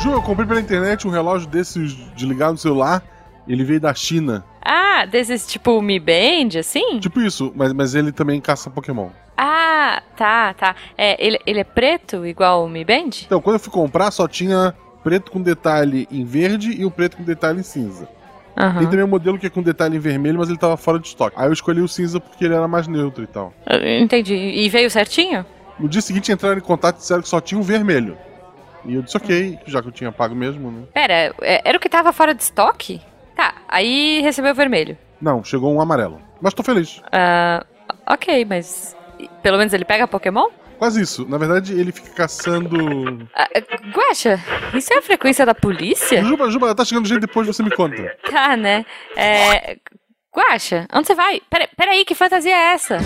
Ju, eu comprei pela internet um relógio desses de ligar no celular. Ele veio da China. Ah, desses tipo Mi Band, assim? Tipo isso, mas, mas ele também caça Pokémon. Ah, tá, tá. É, ele, ele é preto, igual o Mi Band? Então, quando eu fui comprar, só tinha preto com detalhe em verde e o preto com detalhe em cinza. Aham. Tem também um modelo que é com detalhe em vermelho, mas ele tava fora de estoque. Aí eu escolhi o cinza porque ele era mais neutro e tal. Eu Entendi. E veio certinho? No dia seguinte entraram em contato e disseram que só tinha o vermelho. E eu disse ok, já que eu tinha pago mesmo, né? Pera, é- era o que tava fora de estoque? Tá, aí recebeu o vermelho. Não, chegou um amarelo. Mas tô feliz. Ah, ok, mas pelo menos ele pega Pokémon? Quase isso. Na verdade, ele fica caçando. Ah, Guaxa, isso é a frequência da polícia? Juba, Juba, tá chegando gente depois, você me conta. Tá, né? É. Guaxa, onde você vai? Pera, peraí, que fantasia é essa?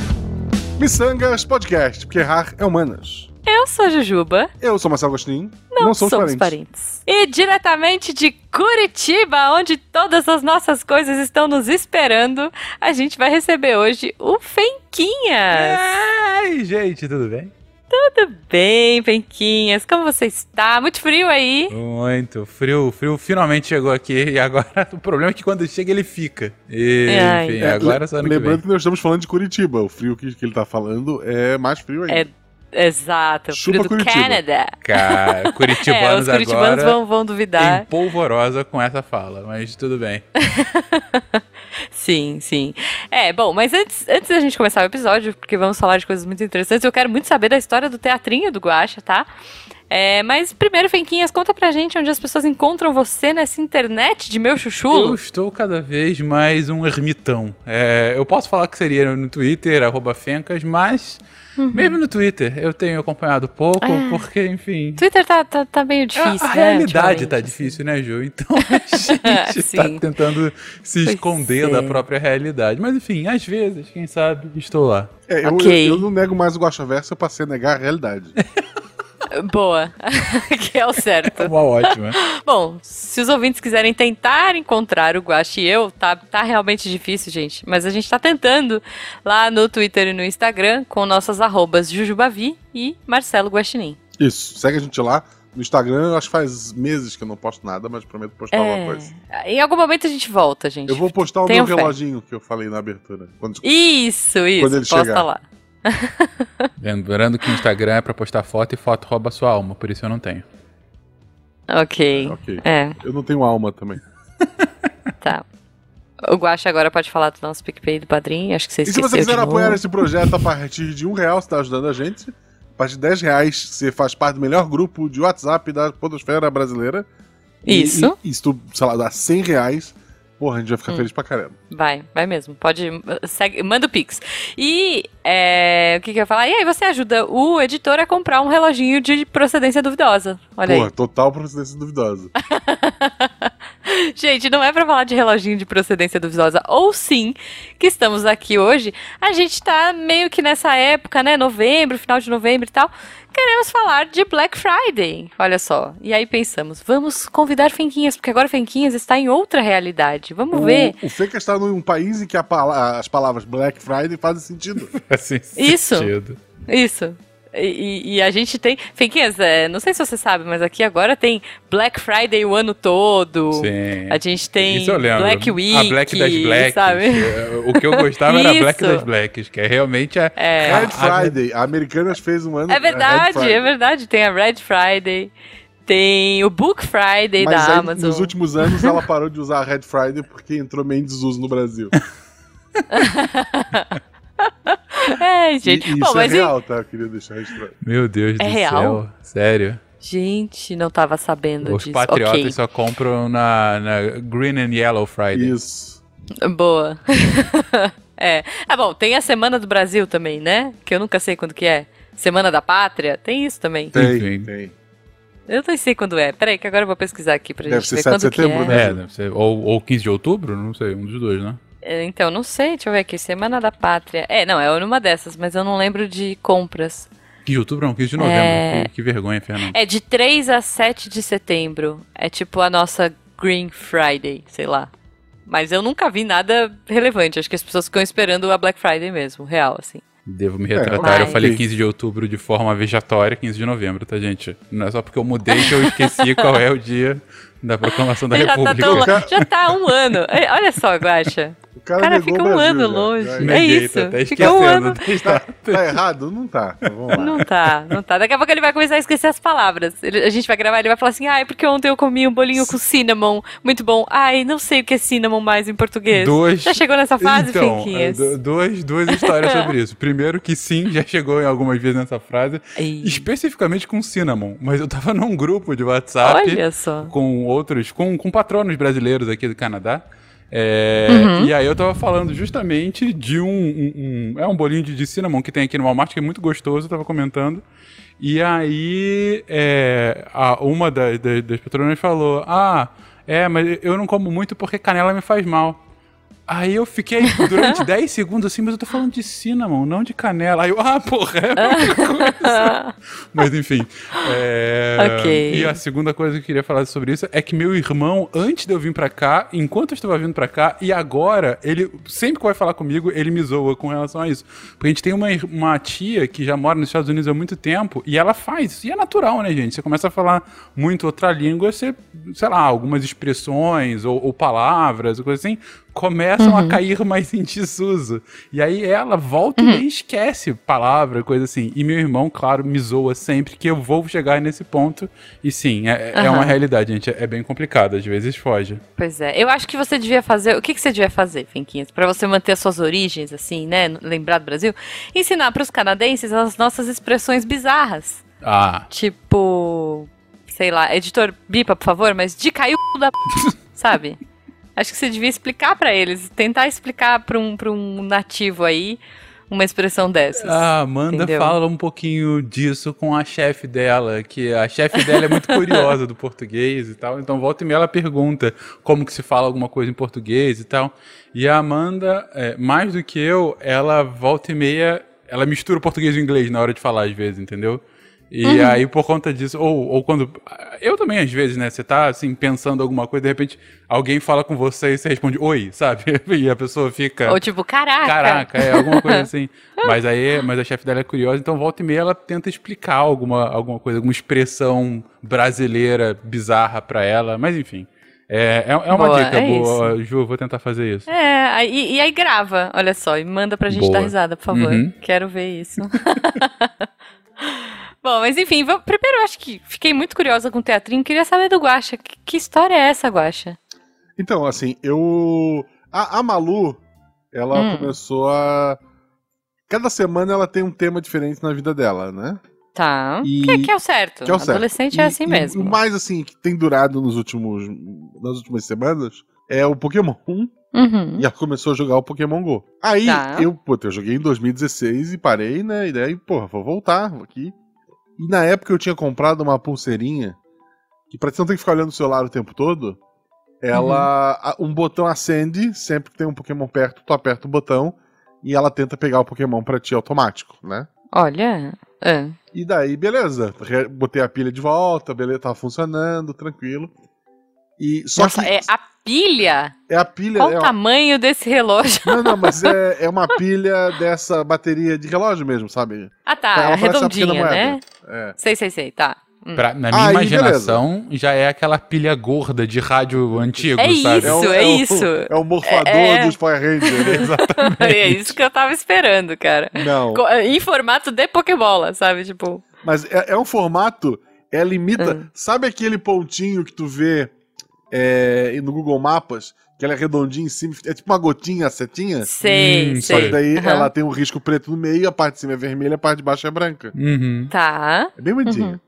Missangas Podcast, porque errar é humanas. Eu sou Jujuba. Eu sou Marcelo Agostinho. Não, somos, somos parentes. E diretamente de Curitiba, onde todas as nossas coisas estão nos esperando, a gente vai receber hoje o Fenquinhas. Ai, gente, tudo bem? Tudo bem, Fenquinhas? Como você está? Muito frio aí? Muito. Frio, frio finalmente chegou aqui e agora o problema é que quando chega ele fica. E, Ai. enfim, É, agora só que Lembrando vem. que nós estamos falando de Curitiba. O frio que, que ele tá falando é mais frio ainda. É, exato, Chupa frio do Curitiba. Canadá. Cara, É, curitibanos os curitibanos agora vão, vão duvidar. em polvorosa com essa fala, mas tudo bem. Sim, sim. É, bom, mas antes, antes da gente começar o episódio, porque vamos falar de coisas muito interessantes, eu quero muito saber da história do teatrinho do Guaxa, tá? É, mas primeiro, Fenquinhas, conta pra gente onde as pessoas encontram você nessa internet de meu Eu chuchulo. estou cada vez mais um ermitão. É, eu posso falar que seria no Twitter, arroba Fencas, mas Uhum. mesmo no Twitter eu tenho acompanhado pouco, Ah. porque, enfim. Twitter tá, tá, tá meio A- difícil, a né, realidade tá assim. difícil, né, Ju? Então a gente tá Sim. tentando se Pois esconder é. da própria realidade. Mas enfim, às vezes, quem sabe, estou lá. É, eu, Ok. eu, eu não nego mais o Guaxa Verso, eu passei a negar a realidade. Boa, que é o certo. Uma ótima. Bom, se os ouvintes quiserem tentar encontrar o Guache e eu, tá, tá realmente difícil, gente. Mas a gente tá tentando lá no Twitter e no Instagram com nossas arrobas Jujubavi e Marcelo Guaxinim. Isso, segue a gente lá. No Instagram, eu acho que faz meses que eu não posto nada, mas prometo postar alguma coisa. É, em algum momento a gente volta, gente. Eu vou postar o Tenham meu fé. reloginho que eu falei na abertura. Quando... Isso, isso. Quando ele posta chegar. lá. Lembrando que o Instagram é pra postar foto e foto rouba sua alma, por isso eu não tenho. Ok. Ok. É, Eu não tenho alma também. tá. O Guache agora pode falar do nosso PicPay do padrinho. Acho que você E se você quiser apoiar esse projeto a partir de um real, você está ajudando a gente. A partir de 10 reais, você faz parte do melhor grupo de WhatsApp da podosfera brasileira. E- Isso. E, e se tu, sei lá, dá 100 reais, porra, a gente vai Hum. ficar feliz pra caramba. Vai, vai mesmo. Pode. Segue, manda o Pix. E é, o que, que eu ia falar? E aí você ajuda o editor a comprar um reloginho de procedência duvidosa. Olha porra, aí. total procedência duvidosa. Gente, não é pra falar de reloginho de procedência duvidosa. Ou sim, que estamos aqui hoje. A gente tá meio que nessa época, né? Novembro, final de novembro e tal. Queremos falar de Black Friday. Olha só. E aí pensamos, vamos convidar Fenquinhas, porque agora Fenquinhas está em outra realidade. Vamos ver. O, o Feka está num país em que pala- as palavras Black Friday fazem sentido. Isso. sentido. Isso. E, e- a gente tem. Fenquinhas, é, não sei se você sabe, mas aqui agora tem Black Friday o ano todo. Sim. A gente tem Isso eu lembro. Black Week. A Black das Blacks. sabe? O que eu gostava era a Black das Blacks, que é realmente a. É. a- Red a- Friday. A Americanas fez um ano. É verdade, Friday. é verdade. Tem a Red Friday, tem o Book Friday Mas da aí, Amazon. nos últimos anos ela parou de usar a Red Friday porque entrou meio em desuso no Brasil. É, E, gente. e isso Bom, mas é e- real, tá? Eu queria deixar registrado. Meu Deus É do real? céu. Sério. Gente, não tava sabendo Os disso. patriotas Ok, só compram na, na Green and Yellow Friday. Isso. boa. é. Ah, bom, tem a Semana do Brasil também, né? Que eu nunca sei quando que é. Semana da Pátria, tem isso também. Tem, Enfim. tem. Eu não sei quando é. Peraí, que agora eu vou pesquisar aqui pra Deve gente ver 7 de quando que setembro, é. né? É, deve ser. Ou, ou 15 de outubro? Não sei, um dos dois, né? É, Então, não sei, deixa eu ver aqui. Semana da Pátria. É, não, é numa dessas, mas eu não lembro de compras. 15 de outubro não, 15 de novembro. É. Que, que vergonha, Fernando. É de 3 a 7 de setembro. É tipo a nossa Green Friday, sei lá. Mas eu nunca vi nada relevante. Acho que as pessoas ficam esperando a Black Friday mesmo, real, assim. Devo me retratar, É, eu falei ok. 15 de outubro de forma vejatória, 15 de novembro, tá, gente? Não é só porque eu mudei que eu esqueci qual é o dia da proclamação da já, tá República. tão lo- já tá um ano. É, Olha só, Guaxa. O cara negou fica um Brasil ano já. longe. Já- É isso, Tá até fica um ano. esquecendo. Tá, tá errado? Não tá. Então, Vamos lá. Não tá, não tá. Daqui a pouco ele vai começar a esquecer as palavras. Ele- a gente vai gravar, ele vai falar assim: ai, porque ontem eu comi um bolinho com cinnamon. Muito bom. Ai, não sei o que é cinnamon mais em português. Dois- Já chegou nessa fase, então, Finquinhas? é, du- duas, duas histórias sobre isso. Primeiro que sim, já chegou em algumas vezes nessa frase, Ei. especificamente com cinnamon. Mas eu tava num grupo de WhatsApp Olha só. com outros, com, com patronos brasileiros aqui do Canadá. É, Uhum. E aí eu tava falando justamente de um, um- um- É um bolinho de, de cinnamon que tem aqui no Walmart, que é muito gostoso, eu tava comentando. E aí é, a- uma da- da- das patronas falou: Ah, é, mas eu não como muito porque canela me faz mal. Aí eu fiquei durante 10 segundos assim, mas eu tô falando de cinnamon, não de canela. Aí eu, ah, porra, é a mesma coisa. Mas enfim. é, Ok. E a segunda coisa que eu queria falar sobre isso é que meu irmão, antes de eu vir pra cá, enquanto eu estava vindo pra cá, e agora, ele sempre que vai falar comigo, ele me zoa com relação a isso. Porque a gente tem uma, uma tia que já mora nos Estados Unidos há muito tempo, e ela faz isso. E é natural, né, gente? Você começa a falar muito outra língua, você, sei lá, algumas expressões ou, ou palavras, coisa assim, começam a cair mais em desuso. E aí ela volta e nem esquece palavra, coisa assim. E meu irmão, claro, me zoa sempre que eu vou chegar nesse ponto. E sim, é, é uma realidade, gente. É bem complicado, às vezes foge. Pois é. Eu acho que você devia fazer. O que, que você devia fazer, Finquinhas? Pra você manter as suas origens, assim, né? Lembrar do Brasil? Ensinar pros canadenses as nossas expressões bizarras. Ah, Tipo. Sei lá, editor, bipa, por favor, mas de caiu da. sabe? Acho que você devia explicar pra eles, tentar explicar pra um, pra um nativo aí uma expressão dessas. a Amanda Entendeu? fala um pouquinho disso com a chefe dela, que a chefe dela é muito curiosa do português e tal, então volta e meia ela pergunta como que se fala alguma coisa em português e tal. E a Amanda, é, mais do que eu, ela volta e meia, ela mistura o português e o inglês na hora de falar às vezes, entendeu? E Uhum. aí, por conta disso, ou, ou quando. Eu também, às vezes, né? Você tá assim, pensando alguma coisa, de repente alguém fala com você e você responde oi, sabe? E a pessoa fica. Ou tipo, caraca. Caraca, é alguma coisa assim. Mas aí, mas a chefe dela é curiosa, então volta e meia ela tenta explicar alguma, alguma coisa, alguma expressão brasileira bizarra pra ela. Mas enfim, é, é, é uma Boa, dica é boa, Ju, eu vou tentar fazer isso. É, aí- e, aí grava, olha só, e manda pra gente Boa. dar risada, por favor. Uhum. Quero ver isso. Bom, mas enfim, vamos- primeiro eu acho que fiquei muito curiosa com o teatrinho, queria saber do Guaxa. Que, que história é essa, Guaxa? Então, assim, eu. A, a Malu, ela Hum. começou a. Cada semana ela tem um tema diferente na vida dela, né? Tá. E- Que, que é o certo. Que é o certo. Adolescente é assim e mesmo. O mais assim que tem durado nos últimos nas últimas semanas é o Pokémon. Uhum. E ela começou a jogar o Pokémon Go. Aí Tá. eu, puta, eu joguei em 2016 e parei, né? E daí, porra, vou voltar aqui. E na época eu tinha comprado uma pulseirinha que pra você não ter que ficar olhando o celular o tempo todo, ela a- um botão acende sempre que tem um Pokémon perto, tu aperta o botão e ela tenta pegar o Pokémon pra ti automático, né? Olha. é. E daí, beleza. Botei a pilha de volta, beleza, tava funcionando, tranquilo. E só Nossa, que é a pilha? é a pilha. Qual é o uma- tamanho desse relógio? Não, não, mas é, é uma pilha dessa bateria de relógio mesmo, sabe? Ah, tá. Ela é redondinha, né? É. Sei, sei, sei. Tá. Hum. Pra- na minha Aí, imaginação, já é aquela pilha gorda de rádio antigo, É sabe? Isso, o- é o- isso. É o morfador É. dos Power Rangers. né? Exatamente. É isso que eu tava esperando, cara. Não. Co- Em formato de Pokébola, sabe? Tipo. Mas é, é um formato, ela imita. Hum. Sabe aquele pontinho que tu vê é, no Google Mapas? Que ela é redondinha em cima, é tipo uma gotinha, setinha? Sei, Hum, Só que daí Aham. ela tem um risco preto no meio, a parte de cima é vermelha, a parte de baixo é branca. Uhum. Tá. É bem bonitinho. Uhum.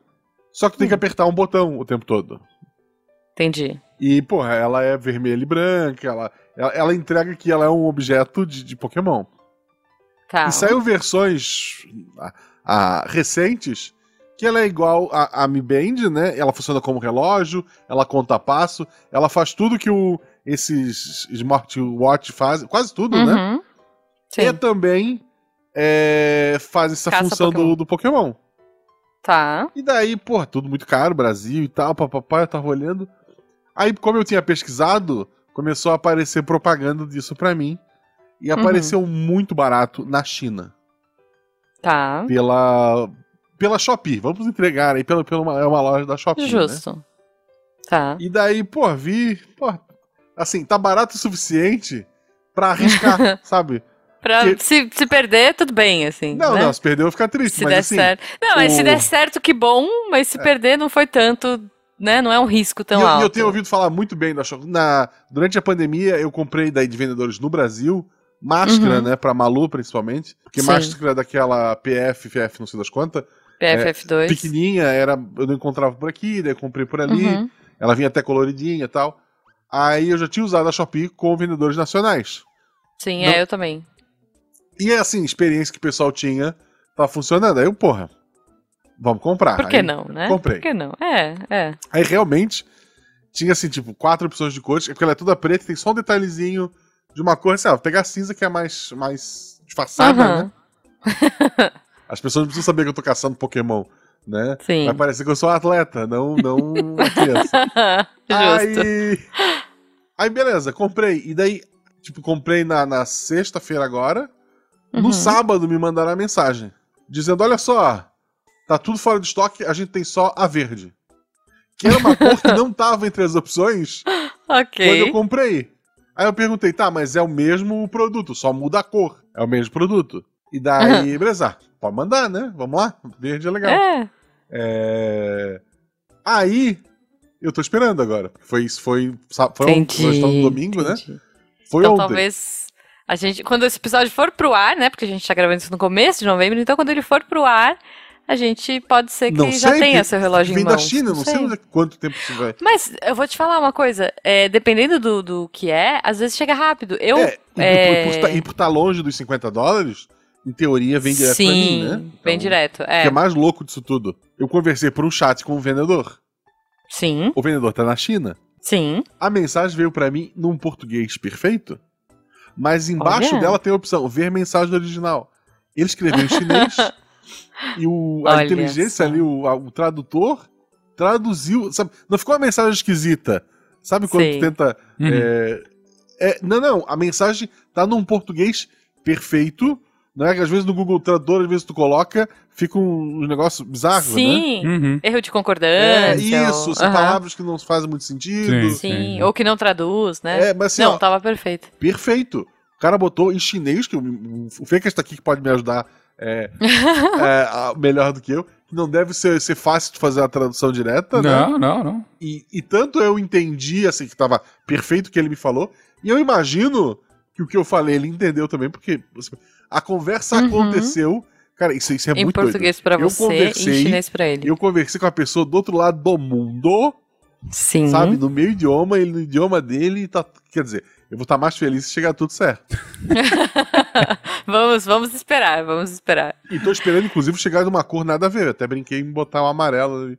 Só que tem que apertar um botão o tempo todo. Entendi. E, porra, ela é vermelha e branca, ela, ela, ela entrega que ela é um objeto de, de Pokémon. Tá. E saiu versões ah, ah, recentes que ela é igual a, a Mi Band, né? Ela funciona como relógio, ela conta passo, ela faz tudo que o, esses smartwatch fazem, quase tudo, né? Uhum. Sim. E também é, faz essa Caça função Pokémon. do, do Pokémon. Tá. E daí, porra, tudo muito caro, Brasil e tal, papapá, eu tava olhando. Aí, como eu tinha pesquisado, começou a aparecer propaganda disso pra mim. E Uhum. apareceu muito barato na China. Tá. pela pela Shopee. Vamos entregar aí pela, pela uma, é uma loja da Shopee. né? Justo. Tá. E daí, pô, vi, pô, assim, tá barato o suficiente pra arriscar, sabe? Pra se, se perder, tudo bem, assim. Não, né? não, se perdeu eu vou ficar triste, Se mas der assim, certo. Não, mas se o- É. der certo, que bom, mas se perder, não foi tanto, né? Não é um risco e tão eu, e alto. eu tenho ouvido falar muito bem da Shopee. Na, durante a pandemia, eu comprei daí de vendedores no Brasil, máscara, Uhum. né, pra Malu principalmente, porque Sim. máscara daquela PF, FF, não sei das quantas, PFF2. pequenininha, era, eu não encontrava por aqui, daí eu comprei por ali, Uhum. ela vinha até coloridinha e tal. Aí eu já tinha usado a Shopee com vendedores nacionais. Sim, Não- é, eu também. E assim, experiência que o pessoal tinha, tava funcionando. Aí eu, porra, vamos comprar. Por que Aí- não, né? comprei. Por que não? É, é. Aí realmente tinha assim, tipo, quatro opções de cores, é porque ela é toda preta, tem só um detalhezinho de uma cor, assim, ah, vou pegar a cinza que é mais, mais disfarçada, Aham. né? As pessoas não precisam saber que eu tô caçando Pokémon, né? Sim. Vai parecer que eu sou um atleta, não, não uma criança. Justo. Aí, aí beleza, comprei. E daí, tipo, comprei na, na sexta-feira agora. No Uhum. sábado me mandaram a mensagem dizendo: Olha só, tá tudo fora de estoque, a gente tem só a verde. Que era uma cor que não tava entre as opções quando Ok. eu comprei. Aí eu perguntei: Tá, mas é o mesmo produto, só muda a cor. É o mesmo produto. E daí, beleza, pode mandar, né? Vamos lá, verde é legal. É. É... Aí, eu tô esperando agora. Foi isso, foi. foi ontem, Entendi. nós no domingo, né? entendi. Foi Então ontem. talvez a gente, quando esse episódio for pro ar, né? Porque a gente tá gravando isso no começo de novembro, então quando ele for pro ar, a gente pode ser que Não já sei, tenha seu relógio Vem em da mãos. China, não sei, quanto tempo isso vai. Mas eu vou te falar uma coisa, é, dependendo do, do que é, às vezes chega rápido. Eu. É, e, é, tá- e por estar longe dos 50 dólares, em teoria vem direto sim, pra mim, né? vem Então, direto. O É, que é mais louco disso tudo? Eu conversei por um chat com o vendedor. sim, O vendedor tá na China. sim. A mensagem veio pra mim num português perfeito, mas embaixo Olha. dela tem a opção ver mensagem original. Ele escreveu em chinês e o, a Olha inteligência só. ali, o, a- o tradutor, traduziu. Sabe? Não ficou uma mensagem esquisita. Sabe quando Sei. tu tenta. Uhum. é, é, não, não. A mensagem tá num português perfeito. Não é que às vezes no Google Tradutor, às vezes tu coloca, fica um, um negócio bizarro, né? Sim. Uhum. Erro de É, concordância. isso, ou- são Aham. palavras que não fazem muito sentido. Sim. Sim, ou que não traduz, né? É, mas assim, não, ó, tava perfeito. perfeito. O cara botou em chinês, que o, o Fecas tá aqui que pode me ajudar é, é, melhor do que eu. Não deve ser, ser fácil de fazer a tradução direta, né? Não, não, não. E, e tanto eu entendi, assim, que tava perfeito o que ele me falou, e eu imagino que o que eu falei ele entendeu também, porque assim, a conversa Uhum. aconteceu. Cara, isso, isso é em muito português pra Eu você em chinês pra doido. ele. Eu conversei com a pessoa do outro lado do mundo, Sim. sabe? No meu idioma, ele no idioma dele, tá. Quer dizer, eu vou estar mais feliz se chegar tudo certo. vamos, vamos esperar, vamos esperar. E tô esperando, inclusive, chegar de uma cor nada a ver. Eu até brinquei em botar um amarelo ali.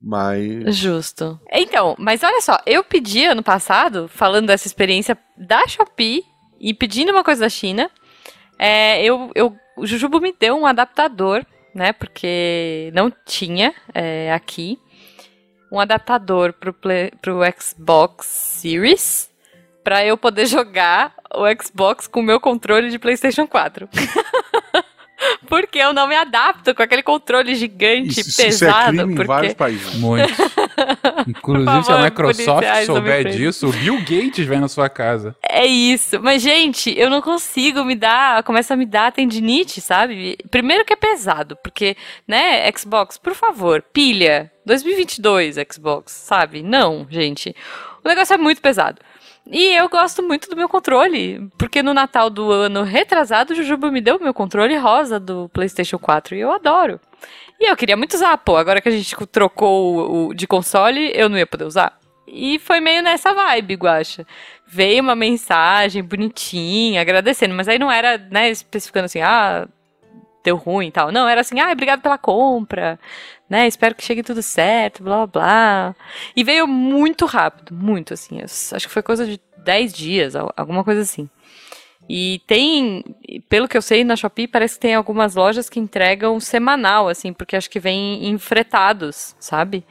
Mas. Justo. Então, mas olha só, eu pedi ano passado, falando dessa experiência da Shopee e pedindo uma coisa da China, é, eu, eu, o Jujubo me deu um adaptador, né? Porque não tinha é, aqui um adaptador pro, play, pro Xbox Series pra eu poder jogar o Xbox com o meu controle de PlayStation 4. Porque eu não me adapto com aquele controle gigante, Isso, isso é pesado. crime em porque... vários países. Muito. Inclusive, Por se a favor, Microsoft souber disso, o Bill Gates vem na sua casa. É isso. Mas, gente, eu não consigo me dar. Começa a me dar tendinite, sabe? Primeiro que é pesado, porque, né, Xbox, por favor, pilha. 2022, Xbox, sabe? Não, gente. O negócio é muito pesado. E eu gosto muito do meu controle, porque no Natal do ano retrasado, o Jujuba me deu o meu controle rosa do PlayStation 4 e eu adoro. E eu queria muito usar, pô, agora que a gente trocou o, o de console, eu não ia poder usar. E foi meio nessa vibe, Guacha. Veio uma mensagem bonitinha, agradecendo, mas aí não era, né, especificando assim, ah, deu ruim e tal. Não, era assim, ah, obrigado pela compra, né, espero que chegue tudo certo, blá, blá. E veio muito rápido, muito, assim, acho que foi coisa de 10 dias, al- alguma coisa assim. E tem, pelo que eu sei, na Shopee parece que tem algumas lojas que entregam semanal, assim, porque acho que vem em fretados, sabe?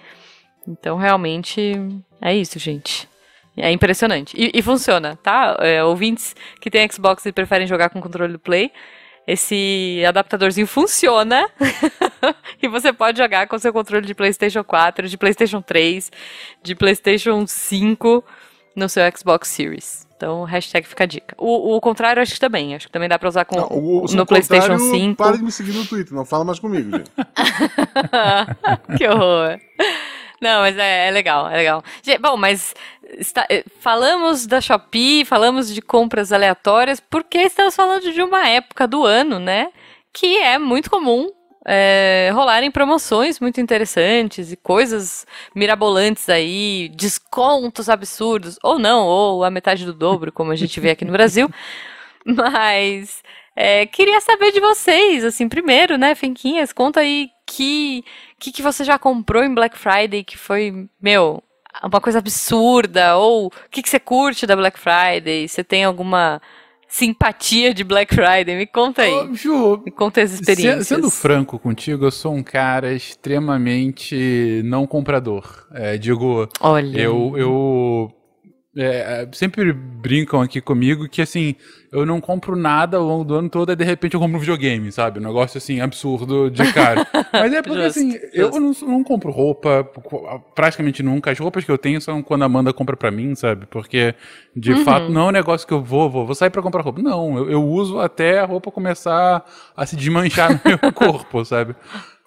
Então, realmente, é isso, gente. É impressionante. E, e funciona, tá? É, ouvintes que têm Xbox e preferem jogar com controle do Play, esse adaptadorzinho funciona e você pode jogar com seu controle de PlayStation 4, de PlayStation 3, de PlayStation 5 no seu Xbox Series. Então, hashtag fica a dica. O, o contrário, acho que também. Acho que também dá pra usar com, Não, o- no PlayStation contrário, 5. Para de me seguir no Twitter, não fala mais comigo, gente. que horror. Não, mas é, é legal, é legal. Bom, mas está- eh, falamos da Shopee, falamos de compras aleatórias, porque estamos falando de uma época do ano, né? Que é muito comum é, rolarem promoções muito interessantes e coisas mirabolantes aí, descontos absurdos, ou não, ou a metade do dobro, como a gente vê aqui no Brasil. Mas é, queria saber de vocês, assim, primeiro, né, Fenquinhas, conta aí que que, que você já comprou em Black Friday que foi, meu, uma coisa absurda? Ou o que, que você curte da Black Friday? Você tem alguma simpatia de Black Friday? Me conta aí. Ô, Ju, Me conta as experiências. sendo franco contigo, eu sou um cara extremamente não comprador. É, digo, Olha. eu, eu é, é, sempre brincam aqui comigo que assim, eu não compro nada ao longo do ano todo e de repente eu compro um videogame, sabe? Um negócio assim, absurdo de cara. Mas é porque Justo, assim, eu justo. não, não compro roupa praticamente nunca. As roupas que eu tenho são quando a Amanda compra pra mim, sabe? Porque de Uhum. fato não é um negócio que eu vou, vou, vou sair pra comprar roupa. Não, eu, eu uso até a roupa começar a se desmanchar no meu corpo, sabe?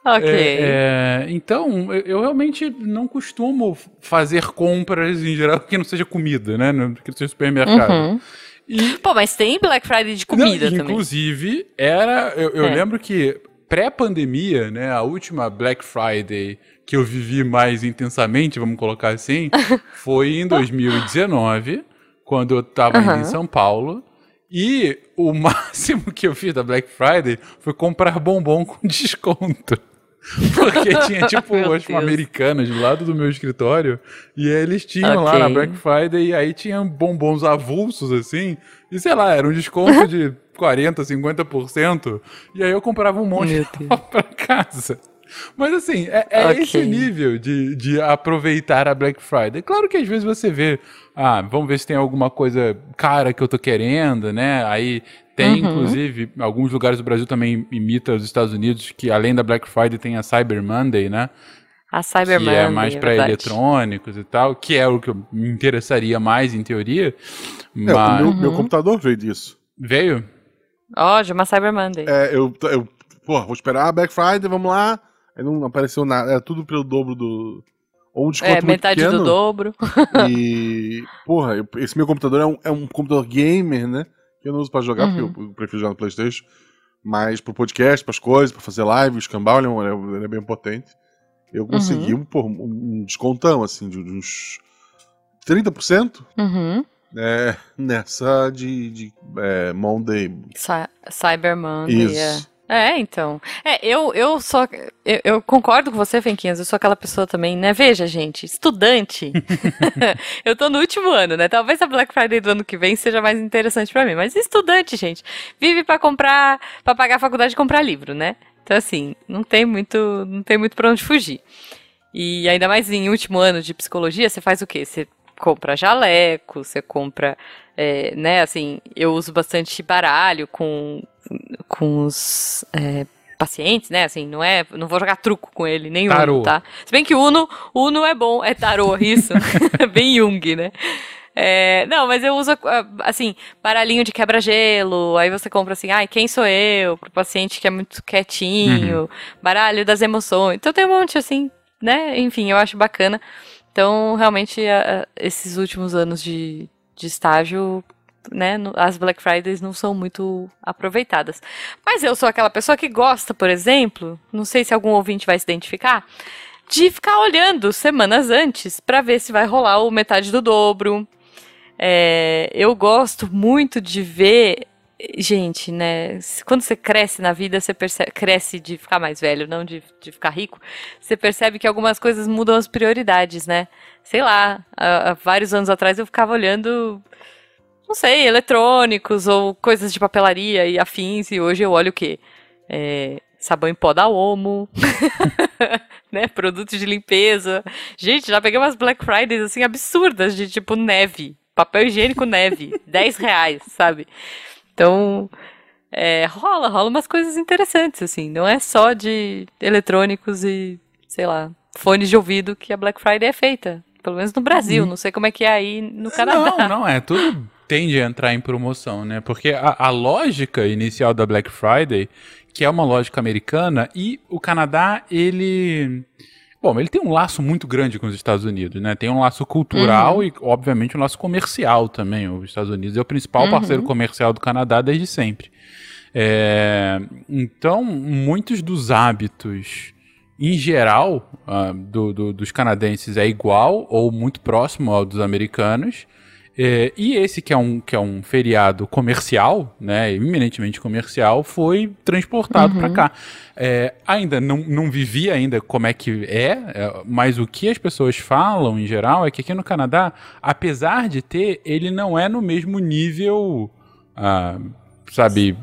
Ok. É, é, então, eu, eu realmente não costumo fazer compras em geral que não seja comida, né? Que não seja supermercado. Uhum. E, Pô, mas tem Black Friday de comida não, também. Inclusive, era. Eu, eu É. lembro que pré-pandemia, né? A última Black Friday que eu vivi mais intensamente, vamos colocar assim, foi em 2019, quando eu tava indo Aham. em São Paulo. E o máximo que eu fiz da Black Friday foi comprar bombom com desconto. Porque tinha, tipo, acho uma Deus. americana do lado do meu escritório. E aí eles tinham lá Ok. na Black Friday. E aí tinham bombons avulsos, assim. E sei lá, era um desconto de 40%, 50%. E aí eu comprava um monte pra casa. Mas assim, é, é Ok. esse nível de, de aproveitar a Black Friday. Claro que às vezes você vê, ah, vamos ver se tem alguma coisa cara que eu tô querendo, né? Aí tem, Uhum. inclusive, alguns lugares do Brasil também imita os Estados Unidos, que além da Black Friday tem a Cyber Monday, né? A Cyber que Monday, é mais pra verdade. eletrônicos e tal, que é o que eu me interessaria mais em teoria. É, Mas o meu, Uhum. meu computador veio disso. veio? Ó, de uma Cyber Monday. É, eu, eu pô, vou esperar a Black Friday, vamos lá. Aí não apareceu nada, era tudo pelo dobro do. Ou um desconto É, muito metade pequeno. do dobro. E, porra, eu- esse meu computador é um, é um computador gamer, né? Que eu não uso pra jogar, Uhum. porque eu, prefiro jogar no PlayStation. Mas pro podcast, pras coisas, pra fazer live, o escambau, ele é, um- ele é bem potente. Eu consegui, Uhum. porra, um, descontão, assim, de uns 30% Uhum. é, nessa de, de é, Monday. Cy- Cyber Monday, Isso. É. Então. É, eu, eu só. Eu, eu concordo com você, Fenquinhas. Eu sou aquela pessoa também, né? Veja, gente, estudante. eu tô no último ano, né? Talvez a Black Friday do ano que vem seja mais interessante pra mim. Mas estudante, gente, vive pra comprar. pra pagar a faculdade e comprar livro, né? Então, assim, não tem muito. Não tem muito pra onde fugir. E ainda mais em último ano de psicologia, você faz o quê? Você compra jaleco, você compra, é, né, assim, eu uso bastante baralho com, com os é, pacientes, né, assim, não é, não vou jogar truco com ele, nem Tarô. Uno, tá? Se bem que Uno, Uno é bom, é tarô, isso, bem Jung, né? É, não, mas eu uso, ah, assim, baralhinho de quebra-gelo, aí você compra assim, ai, quem sou eu? Pro paciente que é muito quietinho, baralho das emoções. Então tem um monte, assim, né? Enfim, eu acho bacana. Então, realmente, a- a- esses últimos anos de, de estágio, né, no- as Black Fridays não são muito aproveitadas. Mas eu sou aquela pessoa que gosta, por exemplo, não sei se algum ouvinte vai se identificar, de ficar olhando semanas antes para ver se vai rolar o metade do dobro. É, eu gosto muito de ver. Gente, né? Quando você cresce na vida, você percebe, cresce de ficar mais velho, não de, de ficar rico. Você percebe que algumas coisas mudam as prioridades, né? Sei lá, há, há vários anos atrás eu ficava olhando, não sei, eletrônicos ou coisas de papelaria e afins, e hoje eu olho o quê? É, sabão em pó da Omo, né? Produtos de limpeza. Gente, já peguei umas Black Fridays assim absurdas de tipo neve. Papel higiênico neve. 10 reais, sabe? Então, é, rola, rola umas coisas interessantes, assim. Não é só de eletrônicos e, sei lá, fones de ouvido que a Black Friday é feita. Pelo menos no Brasil, uhum. não sei como é que é aí no Canadá. Não, não, é tudo tende a entrar em promoção, né? Porque a, a lógica inicial da Black Friday, que é uma lógica americana, e o Canadá, ele Bom, ele tem um laço muito grande com os Estados Unidos, né? Tem um laço cultural uhum. e, obviamente, um laço comercial também. Os Estados Unidos é o principal uhum. parceiro comercial do Canadá desde sempre. É, então, muitos dos hábitos, em geral, uh, do, do, dos canadenses é igual ou muito próximo ao dos americanos. É, e esse que é um que é um feriado comercial, né, eminentemente comercial, foi transportado uhum. para cá. É, ainda não, não vivi ainda como é que é, é, mas o que as pessoas falam em geral é que aqui no Canadá, apesar de ter, ele não é no mesmo nível ah, sabe,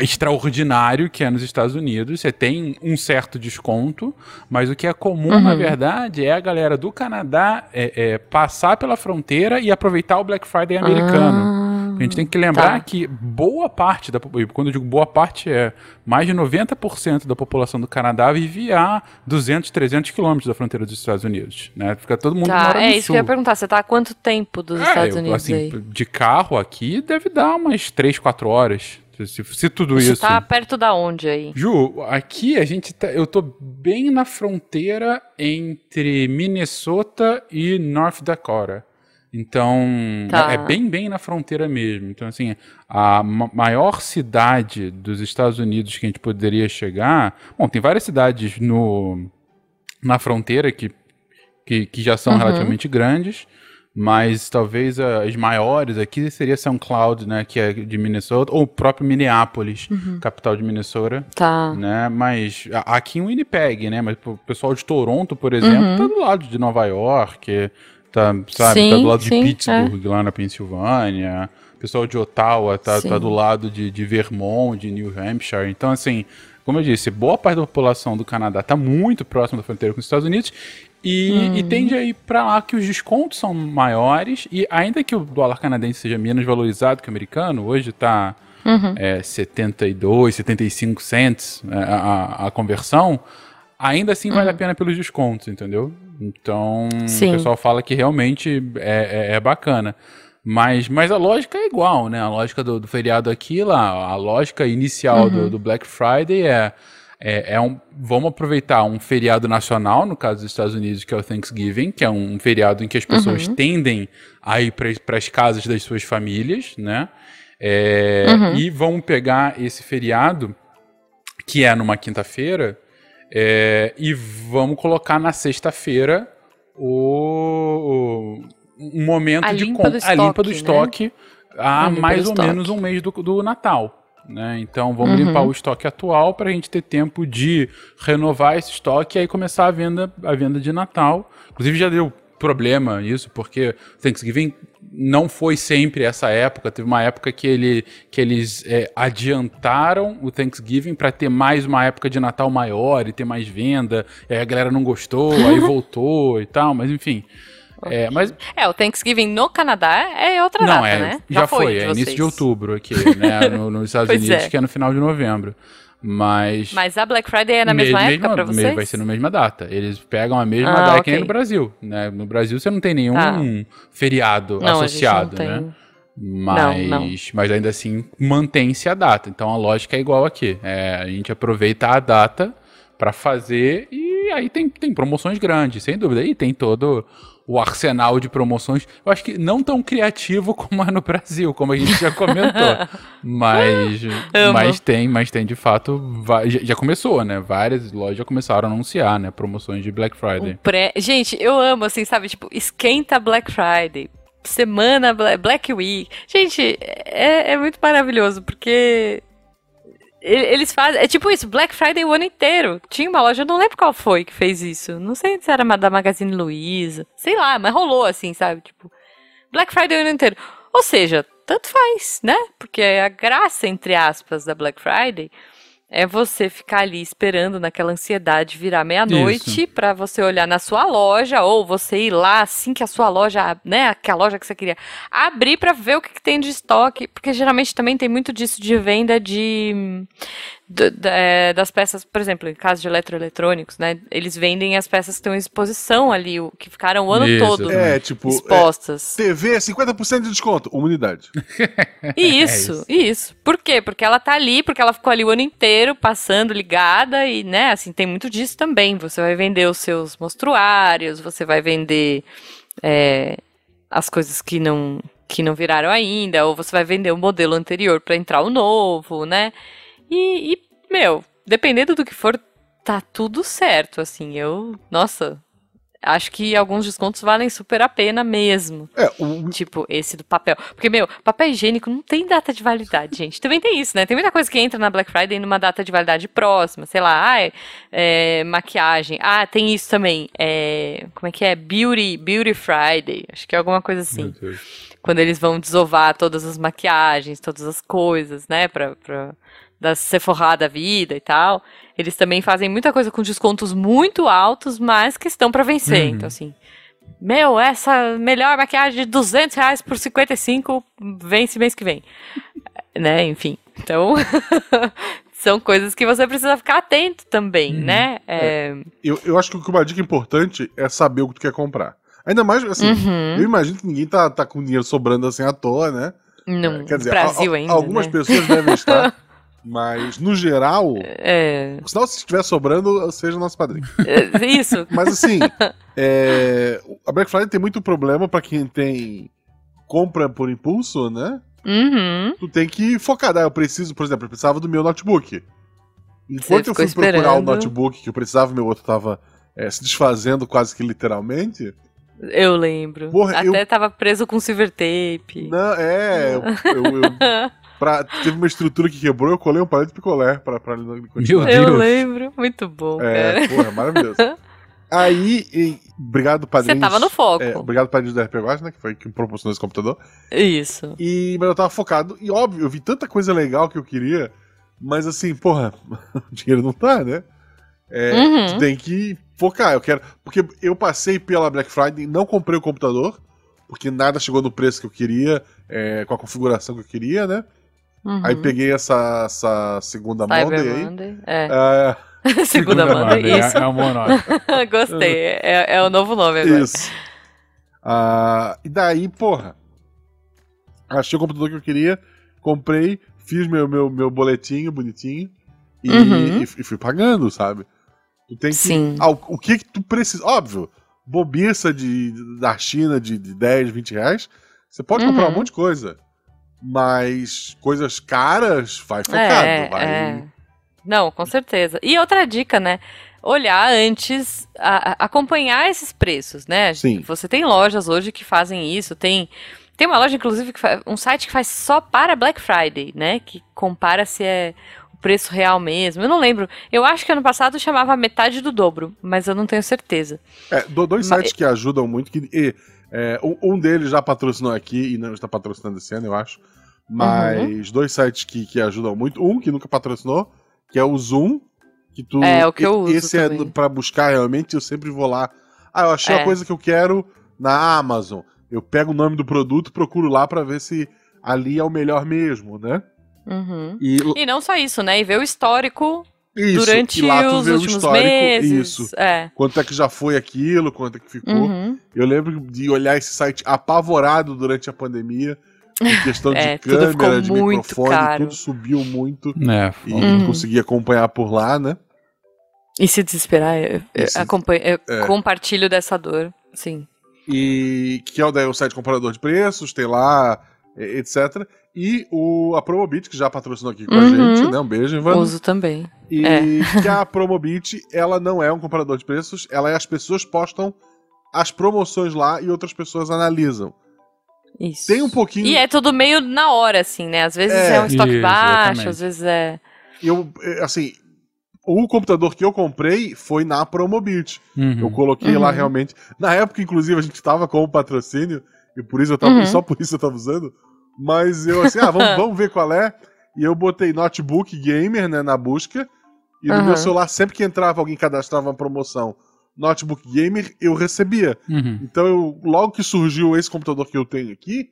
extraordinário que é nos Estados Unidos. Você tem um certo desconto, mas o que é comum, uhum. na verdade, é a galera do Canadá é, é, passar pela fronteira e aproveitar o Black Friday americano. Ah. A gente tem que lembrar tá. que boa parte da quando eu digo boa parte é mais de 90% da população do Canadá vive a 200, 300 quilômetros da fronteira dos Estados Unidos, né? Fica todo mundo tá, mora é no isso que eu ia perguntar, você tá há quanto tempo dos é, Estados Unidos assim, aí? de carro aqui deve dar umas 3, 4 horas. Se, se tudo Você isso. Você tá perto da onde aí? Ju, aqui a gente tá. Eu tô bem na fronteira entre Minnesota e North Dakota. Então, tá. é, bem, bem na fronteira mesmo. Então, assim, a ma maior cidade dos Estados Unidos que a gente poderia chegar. Bom, tem várias cidades no, na fronteira que, que, que já são uhum. relativamente grandes, mas talvez as maiores aqui seria São Cloud, né, que é de Minnesota, ou o próprio Minneapolis, uhum. capital de Minnesota. Tá. Né, mas aqui em Winnipeg, né, mas o pessoal de Toronto, por exemplo, uhum. tá do lado de Nova York. Tá, sabe, sim, tá do lado sim, de Pittsburgh, é. lá na Pensilvânia. O pessoal de Ottawa tá, tá do lado de, de Vermont, de New Hampshire. Então, assim, como eu disse, boa parte da população do Canadá está muito próxima da fronteira com os Estados Unidos e, hum. e tende a ir para lá que os descontos são maiores e ainda que o dólar canadense seja menos valorizado que o americano, hoje está uhum. é, 72, 75 cents é, a, a conversão, ainda assim vale a uhum. pena pelos descontos, entendeu? Então, Sim. o pessoal fala que realmente é, é, é, bacana. Mas, mas a lógica é igual, né? A lógica do, do feriado aqui, lá, a lógica inicial uhum. do, do, Black Friday é, é, é, um. Vamos aproveitar um feriado nacional, no caso dos Estados Unidos, que é o Thanksgiving, que é um feriado em que as pessoas uhum. tendem a ir para as casas das suas famílias, né? É, uhum. E vamos pegar esse feriado, que é numa quinta-feira, é, e vamos colocar na sexta-feira o, um momento a de compra, a limpa do estoque né? há mais ou estoque. menos um mês do, do Natal. Né? Então vamos uhum. limpar o estoque atual para a gente ter tempo de renovar esse estoque e aí começar a venda, a venda de Natal. Inclusive já deu problema isso, porque Thanksgiving não foi sempre essa época. Teve uma época que, ele, que eles é, adiantaram o Thanksgiving para ter mais uma época de Natal maior e ter mais venda. Aí a galera não gostou, aí voltou e tal, mas enfim. É, mas... é, o Thanksgiving no Canadá é outra não, data, é, né? Já, já foi, foi é início de outubro aqui, né? No, nos Estados Unidos, é. que é no final de novembro. Mas. Mas a Black Friday é na mesma, mesma época pra vocês? Vai ser na mesma data. Eles pegam a mesma ah, data okay. que nem no Brasil. Né? No Brasil você não tem nenhum tá. feriado não, associado, né? Mas, não, não. mas ainda assim mantém-se a data. Então a lógica é igual aqui. É, a gente aproveita a data para fazer e aí tem, tem promoções grandes, sem dúvida. E tem todo o arsenal de promoções. Eu acho que não tão criativo como é no Brasil, como a gente já comentou. mas, mas tem, mas tem de fato, já, já, começou, né? Várias lojas já começaram a anunciar, né? Promoções de Black Friday. Pré... Gente, eu amo, assim, sabe? Tipo, esquenta Black Friday. Semana Black Week. Gente, é, é muito maravilhoso, porque eles fazem. É tipo isso, Black Friday o ano inteiro. Tinha uma loja, eu não lembro qual foi que fez isso. Não sei se era da Magazine Luiza. Sei lá, mas rolou assim, sabe? Tipo, Black Friday o ano inteiro. Ou seja, tanto faz, né? Porque a graça, entre aspas, da Black Friday é você ficar ali esperando naquela ansiedade virar meia-noite para você olhar na sua loja ou você ir lá assim que a sua loja, né, que a loja que você queria abrir para ver o que, que, tem de estoque, porque geralmente também tem muito disso de venda de das peças, por exemplo, em caso de eletroeletrônicos, né? Eles vendem as peças que estão em exposição ali, o, que ficaram o ano isso, todo é, tipo, expostas. É, TV, 50% de desconto, uma unidade. Isso, é isso, isso. Por quê? Porque ela tá ali, porque ela ficou ali o ano inteiro passando ligada e, né, assim, tem muito disso também. Você vai vender os seus mostruários, você vai vender é, as coisas que não que não viraram ainda, ou você vai vender o modelo anterior para entrar o novo, né? E, e, meu, dependendo do que for, tá tudo certo, assim. Eu, nossa, acho que alguns descontos valem super a pena mesmo. É, o... Tipo, esse do papel. Porque, meu, papel higiênico não tem data de validade, gente. Também tem isso, né? Tem muita coisa que entra na Black Friday numa data de validade próxima. Sei lá, ah, é, é, maquiagem. Ah, tem isso também. É, como é que é? Beauty, Beauty Friday. Acho que é alguma coisa assim. Quando eles vão desovar todas as maquiagens, todas as coisas, né? Pra, pra da Sephora da vida e tal, eles também fazem muita coisa com descontos muito altos, mas que estão para vencer. Uhum. Então, assim, meu, essa melhor maquiagem de 200 reais por 55 vence mês que vem. né, enfim. Então, são coisas que você precisa ficar atento também, uhum. né? É... É, eu, eu acho que uma dica importante é saber o que tu quer comprar. Ainda mais, assim, uhum. eu imagino que ninguém tá, tá com dinheiro sobrando assim à toa, né? No Quer dizer, Brasil a, a, ainda, algumas né? pessoas devem estar. Mas, no geral, é... sinal, se estiver sobrando, seja nosso padrinho. É, isso. Mas assim, é... a Black Friday tem muito problema para quem tem compra por impulso, né? Uhum. Tu tem que focar. Eu preciso, por exemplo, eu precisava do meu notebook. Enquanto eu fui esperando. procurar o notebook que eu precisava, meu outro tava é, se desfazendo quase que literalmente. Eu lembro. Porra, Até eu... tava preso com silver tape. Não, é, eu, eu, eu Pra, teve uma estrutura que quebrou, eu colei um palito de picolé pra, pra continuar. Meu Deus. Eu lembro, muito bom. É, cara. porra, maravilhoso. Aí, e, obrigado, padrinho. Você tava no foco. É, obrigado, padrinho do RP né? Que foi quem proporcionou esse computador. Isso. E, mas eu tava focado. E óbvio, eu vi tanta coisa legal que eu queria. Mas assim, porra, o dinheiro não tá, né? É, uhum. Tu tem que focar. Eu quero. Porque eu passei pela Black Friday, não comprei o computador, porque nada chegou no preço que eu queria, é, com a configuração que eu queria, né? Uhum. Aí peguei essa, essa segunda Cyber Monday aí. Monday. É. é... segunda, segunda Monday, Monday, isso. É, é um nome. Gostei, é, é o novo nome agora. Isso. Uh, e daí, porra, achei o computador que eu queria, comprei, fiz meu, meu, meu boletinho bonitinho e, uhum. e, e fui pagando, sabe? Tu tem que. Sim. Ah, o, o, que que tu precisa. Óbvio, bobiça de, da China de, de 10, 20 reais, você pode uhum. comprar um monte de coisa. Mas coisas caras, vai focado. É, vai... É. Não, com certeza. E outra dica, né? Olhar antes, a, a acompanhar esses preços, né? Sim. Você tem lojas hoje que fazem isso, tem. Tem uma loja, inclusive, que faz, um site que faz só para Black Friday, né? Que compara se é o preço real mesmo. Eu não lembro. Eu acho que ano passado chamava metade do dobro, mas eu não tenho certeza. É, dois mas... sites que ajudam muito, que é, um deles já patrocinou aqui e não está patrocinando esse ano, eu acho. Mas uhum. dois sites que, que ajudam muito. Um que nunca patrocinou, que é o Zoom. Que tu, é, o que eu uso. Esse é também. é para buscar realmente, eu sempre vou lá. Ah, eu achei é. a coisa que eu quero na Amazon. Eu pego o nome do produto, procuro lá para ver se ali é o melhor mesmo, né? Uhum. E, e não só isso, né? E ver o histórico isso, durante os últimos meses. Isso. É. Quanto é que já foi aquilo, quanto é que ficou. Uhum. Eu lembro de olhar esse site apavorado durante a pandemia. Em questão de é, câmera, de microfone, caro. tudo subiu muito. É, e uhum. não conseguia acompanhar por lá, né? E se desesperar, eu, eu, acompanho, eu é. compartilho dessa dor, sim. E que é o, daí, o site comparador de preços, tem lá, etc. E o, a Promobit, que já patrocinou aqui com uhum. a gente, né? Um beijo, Ivan. Uso também. E é. que a Promobit, ela não é um comparador de preços, ela é as pessoas postam as promoções lá e outras pessoas analisam. Isso. Tem um pouquinho. E é tudo meio na hora, assim, né? Às vezes é, é um estoque Isso, baixo, exatamente. às vezes é. Eu, é, assim, o computador que eu comprei foi na Promobit. Uhum. Eu coloquei uhum. lá realmente. Na época, inclusive, a gente tava com o patrocínio, e por isso eu tava. Uhum. Só por isso eu tava usando. Mas eu assim, ah, vamos, vamos ver qual é. E eu botei notebook gamer, né, na busca. E no Aham. meu celular, sempre que entrava alguém cadastrava uma promoção notebook gamer, eu recebia. Uhum. Então, eu, logo que surgiu esse computador que eu tenho aqui,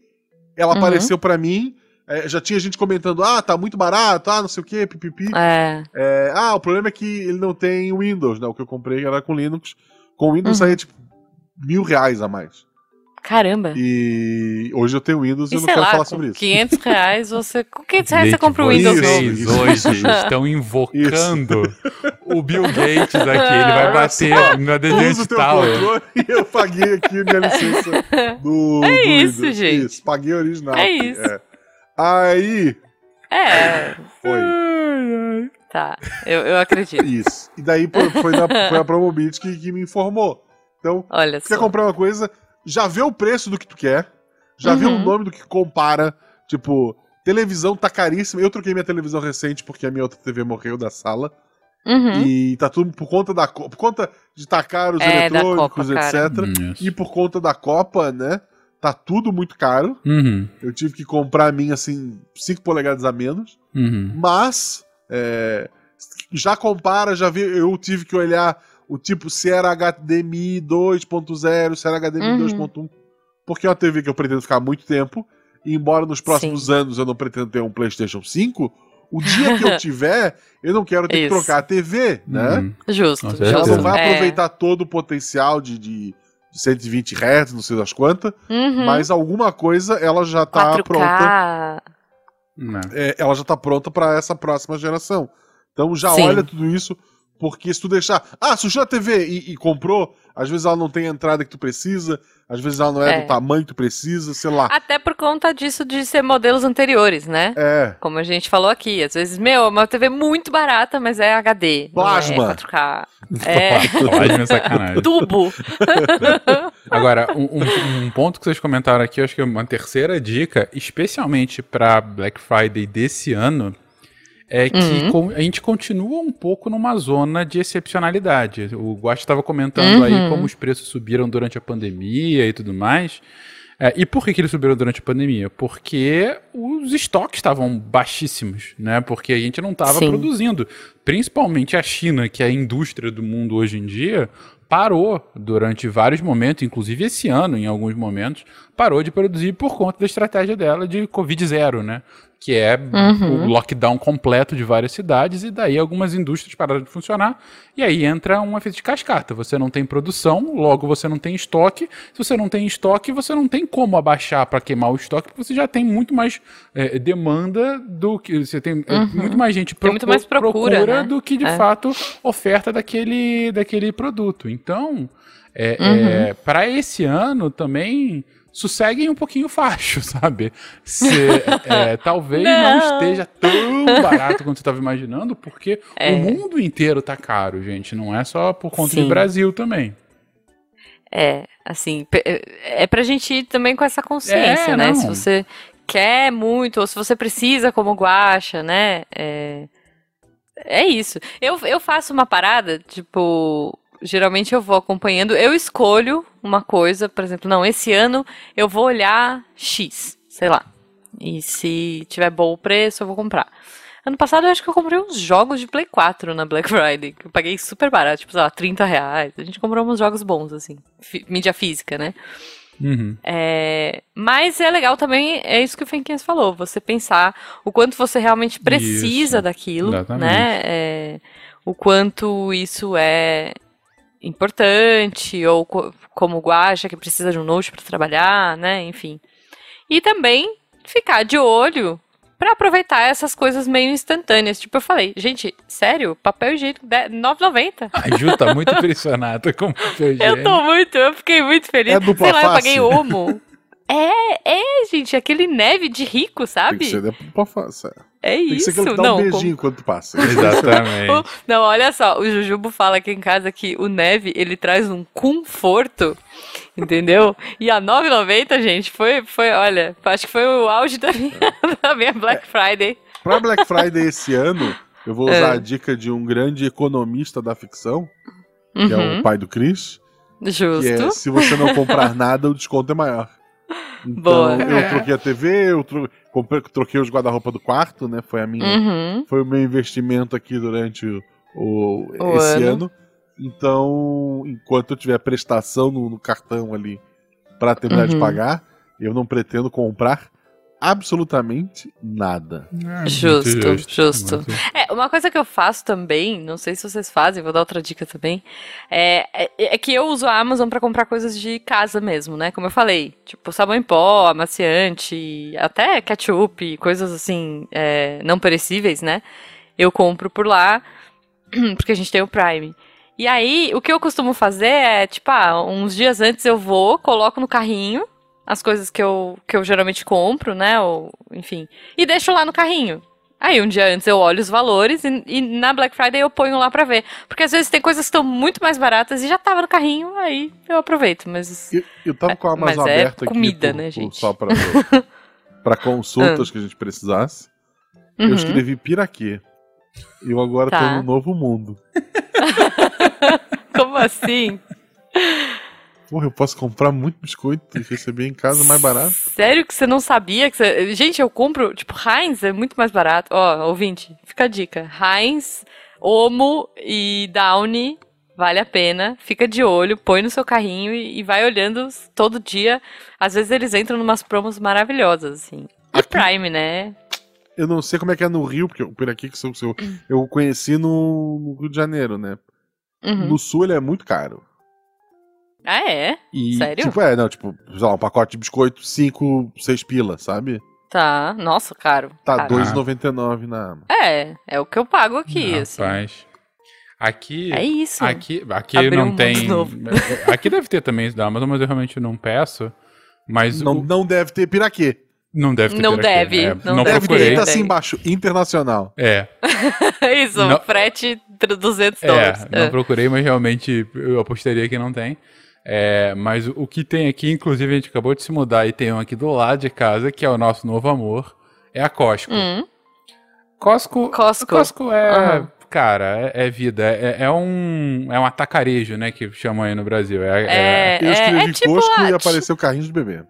ela Uhum. apareceu pra mim. é, já tinha gente comentando, ah, tá muito barato, ah, não sei o que, pipipi. É. É, ah, o problema é que ele não tem Windows, né? O que eu comprei era com Linux. Com Windows Uhum. saía, tipo, mil reais a mais. Caramba. E hoje eu tenho Windows e eu não quero lá, falar sobre isso. 500 reais você. Com 500 reais você compra o Windows vocês novo. Isso. hoje estão invocando o Bill Gates aqui. Ele vai bater na The Usa o Giant teu Tower. e eu paguei aqui minha licença do. É do isso, Windows. gente. Isso, paguei original. É isso. é. Aí, É, foi. tá. Eu, eu acredito. Isso. E daí foi, na, foi a Promobit que, que me informou. Então, Olha quer só. comprar uma coisa, já vê o preço do que tu quer, já vê o Uhum. nome do que compara. Tipo, televisão tá caríssima. Eu troquei minha televisão recente porque a minha outra TV morreu da sala. Uhum. E tá tudo por conta da por conta de tacar os É, eletrônicos, Copa, etc. Hum. E por conta da Copa, né? Tá tudo muito caro. Uhum, Eu tive que comprar a minha, assim, 5 polegadas a menos. uhum. Mas, é, já compara, já vi, eu tive que olhar o tipo se era HDMI 2.0, se era HDMI Uhum. 2.1. Porque é uma TV que eu pretendo ficar muito tempo. E embora nos próximos anos eu não pretendo ter um PlayStation 5, o dia que eu tiver, eu não quero ter que Isso. trocar a TV, né? Uhum. Justo. Justo. Ela não vai É. aproveitar todo o potencial de, de, de 120 Hz, não sei das quantas, Uhum. mas alguma coisa ela já tá 4K. pronta. Não. é, ela já tá pronta para essa próxima geração. Então já Sim. olha tudo isso, porque se tu deixar. Ah, surgiu a TV e, e comprou, às vezes ela não tem a entrada que tu precisa, às vezes ela não é, É. do tamanho que tu precisa, sei lá. Até por conta disso de ser modelos anteriores, né? É. Como a gente falou aqui. Às vezes, meu, é uma TV muito barata, mas é HD. não Plasma. É 4K. É. Me sacanagem. Tubo. Agora, um, um- um ponto que vocês comentaram aqui, eu acho que é uma terceira dica, especialmente para Black Friday desse ano, é que Uhum. a gente continua um pouco numa zona de excepcionalidade. O Guache estava comentando aí Uhum. como os preços subiram durante a pandemia e tudo mais. É, e por que, que eles subiram durante a pandemia? Porque os estoques estavam baixíssimos, né? Porque a gente não estava produzindo. Principalmente a China, que é a indústria do mundo hoje em dia, parou durante vários momentos, inclusive esse ano, em alguns momentos, parou de produzir por conta da estratégia dela de Covid zero, né? Que é Uhum. o lockdown completo de várias cidades, e daí algumas indústrias pararam de funcionar, e aí entra um efeito de cascata. Você não tem produção, logo você não tem estoque. Se você não tem estoque, você não tem como abaixar para queimar o estoque, porque você já tem muito mais é, demanda do que. Você tem é, muito mais gente Uhum. Tem muito mais procura, né? do que de É. fato oferta daquele, daquele produto. Então, é, Uhum. para esse ano também sosseguem um pouquinho o facho, sabe? Se, é, talvez não. Não. esteja tão barato quanto você estava imaginando, porque É. o mundo inteiro tá caro, gente. Não é só por conta do Sim. Brasil também. É, assim, pe- é pra gente ir também com essa consciência, É, né? não. Se você quer muito, ou se você precisa como guacha, né? É, é isso. Eu, eu faço uma parada, tipo, geralmente eu vou acompanhando, eu escolho uma coisa, por exemplo, não, esse ano eu vou olhar X, sei lá. E se tiver bom o preço, eu vou comprar. Ano passado eu acho que eu comprei uns jogos de Play 4 na Black Friday, que eu paguei super barato, tipo, sei lá, 30 reais. A gente comprou uns jogos bons, assim, mídia física, né? Uhum. É, mas é legal também, é isso que o Fenquinhas falou, você pensar o quanto você realmente precisa Isso, daquilo, exatamente. né? É, o quanto isso é importante, ou co- como o Guaxa, que precisa de um note para trabalhar, né? Enfim. E também ficar de olho para aproveitar essas coisas meio instantâneas. Tipo, eu falei, gente, sério, papel higiênico de- 9,90. A Ju tá muito impressionada com o papel Eu higiênico. tô muito, eu fiquei muito feliz. É dupla Sei lá, eu face. paguei Omo. É, é, gente, aquele neve de rico, Tem sabe? que ser da pra face. É. É Tem que isso. ser dá não, um beijinho quando tu passa. Exatamente. o- não, olha só, o Jujubo fala aqui em casa que o neve, ele traz um conforto, entendeu? E a 9,90, gente, foi, foi, olha, acho que foi o auge da minha, da minha Black Friday. Pra Black Friday esse ano, eu vou usar É. a dica de um grande economista da ficção, que é Uhum, o pai do Chris, que é justo. se você não comprar nada, o desconto é maior. Boa. Então, eu troquei a TV, eu tro- comprei- troquei os guarda-roupa do quarto, né? Foi a minha, Uhum. foi o meu investimento aqui durante o, o- O esse ano. ano. Então, enquanto eu tiver prestação no, no cartão ali pra terminar de Uhum. pagar, eu não pretendo comprar absolutamente nada. É, muito Justo, justo. muito. É, uma coisa que eu faço também, não sei se vocês fazem, vou dar outra dica também, é, é, é que eu uso a Amazon pra comprar coisas de casa mesmo, né? Como eu falei, tipo sabão em pó, amaciante, até ketchup, coisas assim, é, não perecíveis, né? Eu compro por lá, porque a gente tem o Prime. E aí, o que eu costumo fazer é, tipo, ah, uns dias antes eu vou, coloco no carrinho as coisas que eu, que eu geralmente compro, né? Ou, enfim, e deixo lá no carrinho. Aí um dia antes eu olho os valores e, e na Black Friday eu ponho lá pra ver. Porque às vezes tem coisas que estão muito mais baratas e já tava no carrinho, aí eu aproveito. Mas Eu, eu tava com a Mas Amazon é aberta aqui comida, por- né, gente? só pra, pra consultas que a gente precisasse. Uhum. Eu escrevi Piraquê. E eu agora tô Tá. no novo mundo. como assim? Porra, eu posso comprar muito biscoito e receber em casa mais barato. Sério que você não sabia? Que você... Gente, eu compro, tipo, Heinz é muito mais barato. Ó, ouvinte, fica a dica. Heinz, Omo e Downy vale a pena. Fica de olho, põe no seu carrinho e, e vai olhando todo dia. Às vezes eles entram numas promos maravilhosas, assim. E Aqui- Prime, né? Eu não sei como é que é no Rio, porque o Piraquê que eu, eu, eu conheci no, no Rio de Janeiro, né? Uhum. No Sul ele é muito caro. Ah, é? E, Sério? Tipo, é, não, tipo, sei lá, um pacote de biscoito, 5, 6 pila, sabe? Tá. Nossa, caro. Tá caro. 2,99 na Amazon. É, é o que eu pago aqui, assim. Rapaz. Aqui. É isso. Aqui, aqui Abriu um não mundo tem. novo. Aqui deve ter também isso da Amazon, mas eu realmente não peço. Mas Não, o- não deve ter Piraquê. não deve ter. Não deve, É, não não deve procurei. ter, tá assim embaixo, internacional. É, isso, Não- frete tr- 200 é, dólares. não É. procurei, mas realmente eu apostaria que não tem. É, mas o- o que tem aqui, inclusive a gente acabou de se mudar e tem um aqui do lado de casa, que é o nosso novo amor, é a Costco. Hum, Costco, Costco. Costco é, Aham. cara, é, é vida. É, é um, é um atacarejo, né, que chamam aí no Brasil. É, É, Eu escrevi é, é tipo Costco a- e apareceu carrinho de bebê.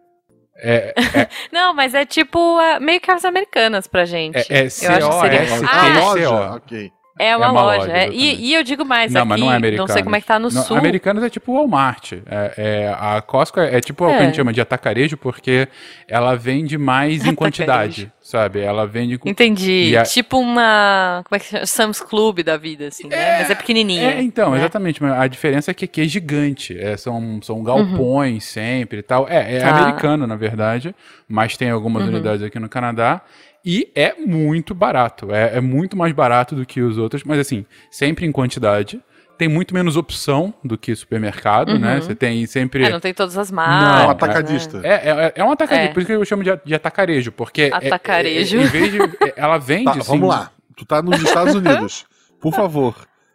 é, Não, mas é tipo meio que as americanas pra gente. é, é Eu acho que seria- C-O-S-T-C-O. Ah, loja? Ok. É uma, É uma loja. loja, é. E, e eu digo mais, Não, aqui, mas não é americano. sei como é que tá no Não, sul. Americanos é tipo Walmart. É, é, a Costco é, é tipo o que a É. gente chama de atacarejo, porque ela vende mais em quantidade, sabe? Ela vende com... Entendi. A- Tipo uma. Como é que chama? Sam's Club da vida, assim, né? Mas é pequenininha. É, então, né? exatamente. Mas a diferença é que aqui é gigante. São, são galpões sempre e tal. É, é Tá. americano, na verdade. Mas tem algumas Uhum. unidades aqui no Canadá. E é muito barato. É, é muito mais barato do que os outros. Mas assim, sempre em quantidade. Tem muito menos opção do que supermercado, né? Uhum. Você tem sempre... É, não tem todas as É marcas. Não, atacadista. É, é, é um atacarejo, É. por isso que eu chamo de, de atacarejo, porque... é- Atacarejo. é- em vez de... é- Ela vende, Tá, assim, vamos lá. Tu tá nos Estados Unidos. Por favor,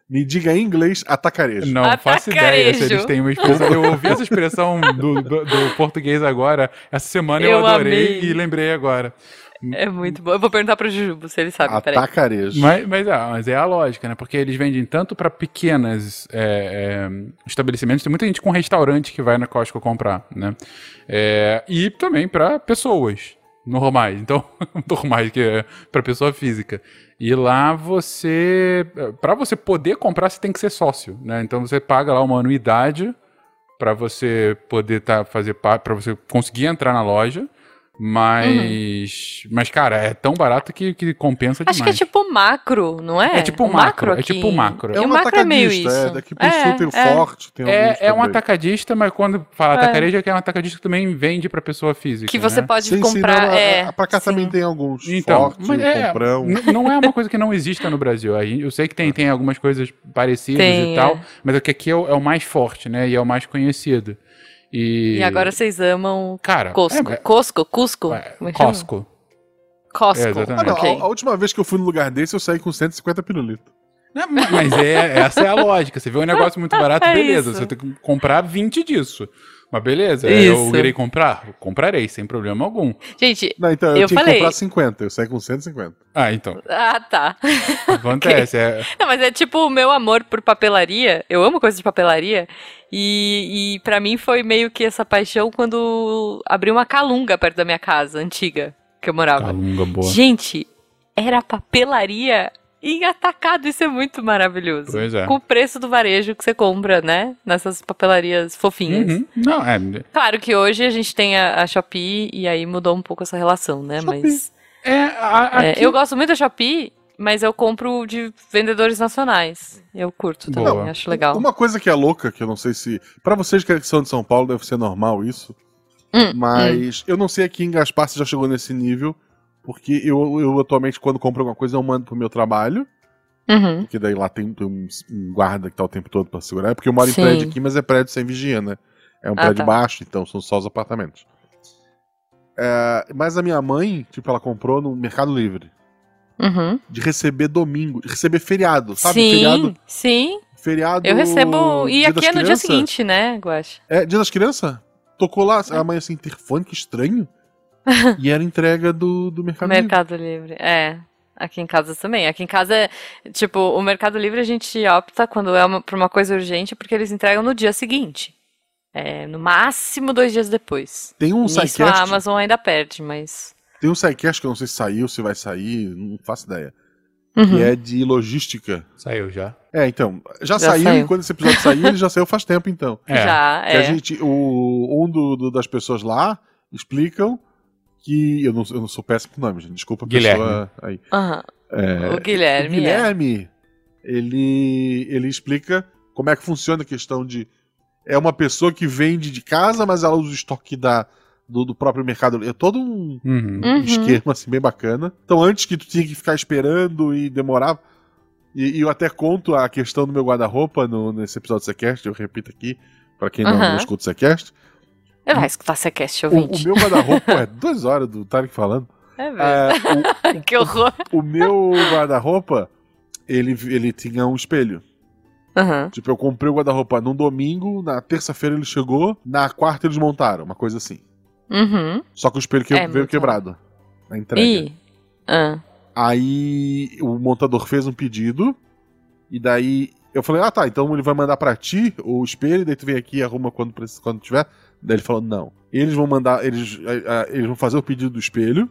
me diga em inglês atacarejo. Não faço ideia se Atacarejo. eles têm uma expressão. Eu ouvi essa expressão do, do- do português agora. Essa semana eu, Eu adorei amei. e lembrei agora. É muito bom. Eu vou perguntar pro Jujubo se ele sabe. Atacarejo. Mas, mas, é, mas é a lógica, né? Porque eles vendem tanto para pequenas é, é, estabelecimentos. Tem muita gente com restaurante que vai na Costco comprar, né? É, e também para pessoas normais. Então, normais que é para pessoa física. E lá você, para você poder comprar, você tem que ser sócio, né? Então você paga lá uma anuidade para você poder tá, fazer para você conseguir entrar na loja. Mas, mas cara, é tão barato que, que compensa Acho que é demais. tipo macro, não é? É tipo O macro, é tipo macro. É o um macro é meio atacadista, isso. é. Daqui pro sul tem o é. forte, tem É, é um atacadista, mas quando fala É. atacarejo é que é um atacadista que também vende pra pessoa física. Que você né? pode Sim, sim, comprar. não, é, a- pra cá sim. também tem alguns. Então, forte, é, comprão. não é uma coisa que não exista no Brasil. Eu sei que tem, tem algumas coisas parecidas Tem, e tal, é. mas é que aqui é o, é o mais forte, né? E é o mais conhecido. E, E agora vocês amam cara, Costco. é- Costco? Cusco? é- Como é? Costco. Costco. É, exatamente. Ah, não, ok. a, a última vez que eu fui num lugar desse, eu saí com 150 pirulitos. Mas é, essa é a lógica. Você vê um negócio muito barato, É beleza. isso. Você tem que comprar 20 disso. Mas beleza, Isso. eu irei comprar? Comprarei, sem problema algum. Gente, Não, então eu, Eu tinha falei- que comprar 50, eu saí com 150. Ah, então. ah, tá. Acontece. é- Não, mas é tipo o meu amor por papelaria. Eu amo coisas de papelaria. E, e para mim foi meio que essa paixão quando abriu uma calunga perto da minha casa, antiga, que eu morava. Calunga boa. Gente, era papelaria em atacado. Isso é muito maravilhoso. Pois é. Com o preço do varejo que você compra, né? Nessas papelarias fofinhas. Uhum. Não, é. Claro que hoje a gente tem a, a Shopee e aí mudou um pouco essa relação, né? Shopee. Mas É, a, é, aqui- eu gosto muito da Shopee, mas eu compro de vendedores nacionais. Eu curto também, Boa. acho legal. Uma coisa que é louca, que eu não sei se. Pra vocês que são de São Paulo, deve ser normal isso. Hum, Mas eu não sei aqui em Gaspar se já chegou nesse nível. Porque eu, eu atualmente, quando compro alguma coisa, eu mando pro meu trabalho. Uhum. Porque daí lá tem, tem um, um guarda que tá o tempo todo pra segurar. É porque eu moro Sim. em prédio aqui, mas é prédio sem vigia, né? É um Ah, prédio tá. baixo, então são só os apartamentos. É, mas a minha mãe, tipo, ela comprou no Mercado Livre. Uhum. De receber domingo, de receber feriado, sabe? sim, Feriado. sim. Feriado. Eu recebo. E Dia aqui é no dia Crianças. seguinte, né, Guache? É, Dia das Crianças? Tocou lá, a mãe assim, interfone, que estranho. e era entrega do, do Mercado, Livre. Mercado Livre. É. Aqui em casa também. Aqui em casa, é, tipo, o Mercado Livre a gente opta quando é uma, por uma coisa urgente, porque eles entregam no dia seguinte. É, no máximo dois dias depois. Tem um Nisso a sidecast, Amazon ainda perde, mas. tem um sidecast que eu não sei se saiu, se vai sair, não faço ideia. Uhum. Que é de logística. Saiu já. É, então, já, Já saiu, saiu. e quando esse episódio saiu, ele já saiu faz tempo, então. É. Já, Que a é. gente, o, um do, do- das pessoas lá explicam que. Eu não, eu não sou péssimo com nome, gente. Desculpa a Guilherme. pessoa aí. Aham. É, O Guilherme. o Guilherme, ele, ele explica como é que funciona a questão de. É uma pessoa que vende de casa, mas ela usa o estoque da, do, do próprio mercado. É todo um, Uhum. É. um Uhum. esquema assim, bem bacana. Então, antes que tu tinha que ficar esperando e demorar. E, e eu até conto a questão do meu guarda-roupa no- nesse episódio do Sequest, eu repito aqui, pra quem não, Aham. não escuta o Sequest. Eu vai escutar Sequest, O, o ouvinte. meu guarda-roupa é duas horas do Tarek falando. É mesmo. É, que horror. o, o meu guarda-roupa, ele, ele tinha um espelho. Aham. Tipo, eu comprei o guarda-roupa num domingo, na terça-feira ele chegou, na quarta eles montaram, uma coisa assim. Uhum. Só que o espelho que É, veio quebrado. Na entrega. Ih. Ah. Aí o montador fez um pedido, e daí eu falei, ah tá, então ele vai mandar pra ti o espelho, daí tu vem aqui e arruma quando, quando tiver. Daí ele falou, não. Eles vão mandar, eles, eh, eh, eles vão fazer o pedido do espelho,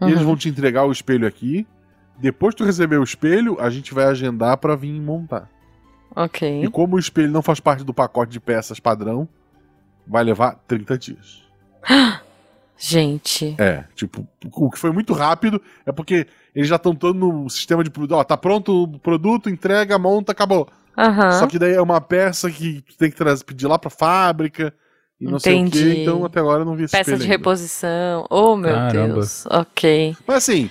Uhum. eles vão te entregar o espelho aqui. Depois que tu receber o espelho, a gente vai agendar pra vir montar. Ok. E como o espelho não faz parte do pacote de peças padrão, vai levar 30 dias. Gente. É, tipo, o que foi muito rápido é porque eles já estão todo no sistema de produto. Ó, tá pronto o produto, entrega, monta, acabou. Aham. Só que daí é uma peça que tu tem que trazer, pedir lá pra fábrica e não sei o Entendi. que. Então até agora eu não vi esse Peça espelho de ainda. reposição. Oh, meu Caramba. Deus. Ok. Mas assim,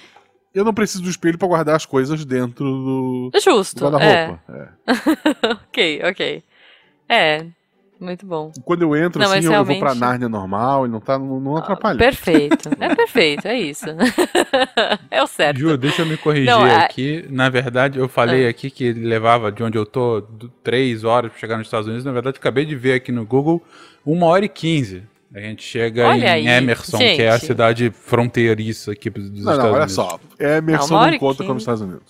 eu não preciso do espelho pra guardar as coisas dentro do, Justo. É. guarda-roupa. É. ok, ok. É. Muito bom. Quando eu entro, Não, assim, eu, eu vou pra realmente- Nárnia normal e não, tá, não, não atrapalha. Perfeito. É perfeito, é isso. é o certo. Ju, deixa eu me corrigir Não, é- aqui. Na verdade, eu falei aqui que ele levava de onde eu tô três horas pra chegar nos Estados Unidos. Na verdade, acabei de ver aqui no Google uma hora e quinze. A gente chega Olha em aí, Emerson, que é a gente. cidade fronteiriça aqui dos Estados Não, não, olha Unidos. só. Emerson Não, não conta como Estados Unidos.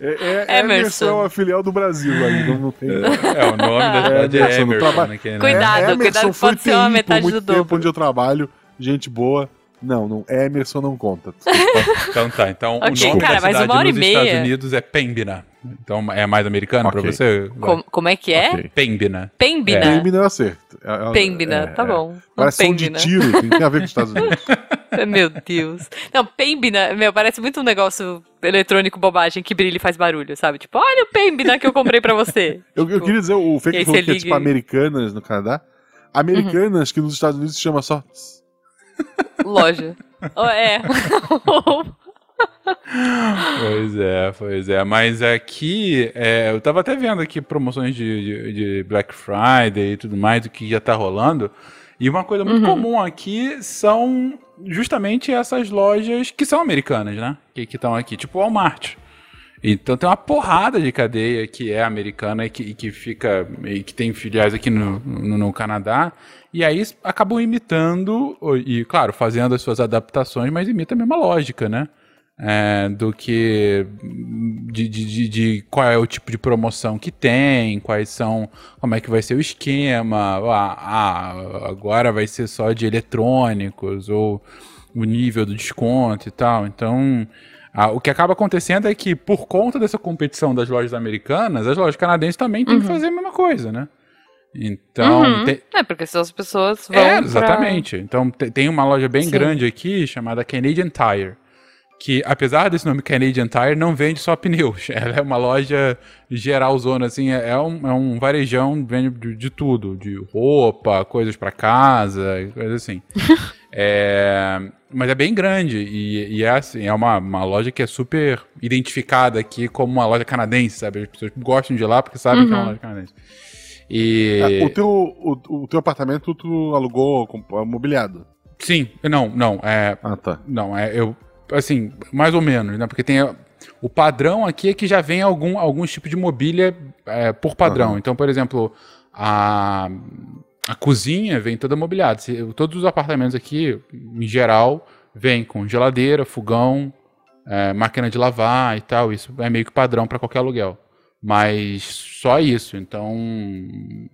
É, é, Emerson. Emerson é uma filial do Brasil aí, não, não tem. É, o nome da cidade é, Emerson, Emerson. traba- né, né? Cuidado. É, Emerson cuidado, pode ser uma metade por muito do tempo dobro. onde eu trabalho, gente boa. Não, não, Emerson não conta. Então tá, então Ok, o nome cara, da mas cidade uma hora e nos meia. Estados Unidos é Pembina. Então é mais americano pra Ok. você? Como, como é que é? Ok. Pembina. Pembina. Pembina eu acerto. É- é- Pembina, é- tá é. bom. Parece som de tiro, tem, a ver com os Estados Unidos. Meu Deus. Não, Pembina, meu, parece muito um negócio eletrônico bobagem que brilha e faz barulho, sabe? Tipo, olha o Pembina que eu comprei pra você. Eu, eu queria dizer, o Fake que é tipo Americanas no Canadá. Americanas que nos Estados Unidos se chama só. Loja. Oh, é. Pois é, pois é. Mas aqui, é, eu tava até vendo aqui promoções de, de- de Black Friday e tudo mais, do que já tá rolando. E uma coisa muito comum aqui são justamente essas lojas que são americanas, né? Que estão aqui, tipo Walmart. Então tem uma porrada de cadeia que é americana e que, e que fica. e que tem filiais aqui no, no, no, Canadá. E aí acabam imitando, e claro, fazendo as suas adaptações, mas imita a mesma lógica, né? É, do que de, de, de, qual é o tipo de promoção que tem, quais são, como é que vai ser o esquema, ah, ah, agora vai ser só de eletrônicos, ou o nível do desconto e tal. Então, ah, o que acaba acontecendo é que, por conta dessa competição das lojas americanas, as lojas canadenses também têm uhum. que fazer a mesma coisa, né? Então. Uhum. Te... É, porque senão as pessoas vão. É, exatamente. Pra... Então tem uma loja bem Sim. grande aqui chamada Canadian Tire. Que, apesar desse nome Canadian Tire, não vende só pneus. Ela é uma loja geral zona, assim, é, é um, é um varejão, vende de, de tudo, de roupa, coisas para casa, coisas assim. é, mas é bem grande e, e é, assim, é uma, uma loja que é super identificada aqui como uma loja canadense, sabe? As pessoas gostam de ir lá porque sabem uhum. que é uma uhum. loja canadense. E... É, o, teu, o, o, teu apartamento tu alugou mobiliado? Sim, não, não. É, ah, tá. Não, é, eu, assim, mais ou menos, né? Porque tem o padrão aqui é que já vem algum, alguns tipos de mobília é, por padrão. Uhum. Então, por exemplo, a a cozinha vem toda mobiliada. Todos os apartamentos aqui, em geral, vem com geladeira, fogão, é, máquina de lavar e tal. Isso é meio que padrão para qualquer aluguel. Mas só isso. Então, hum.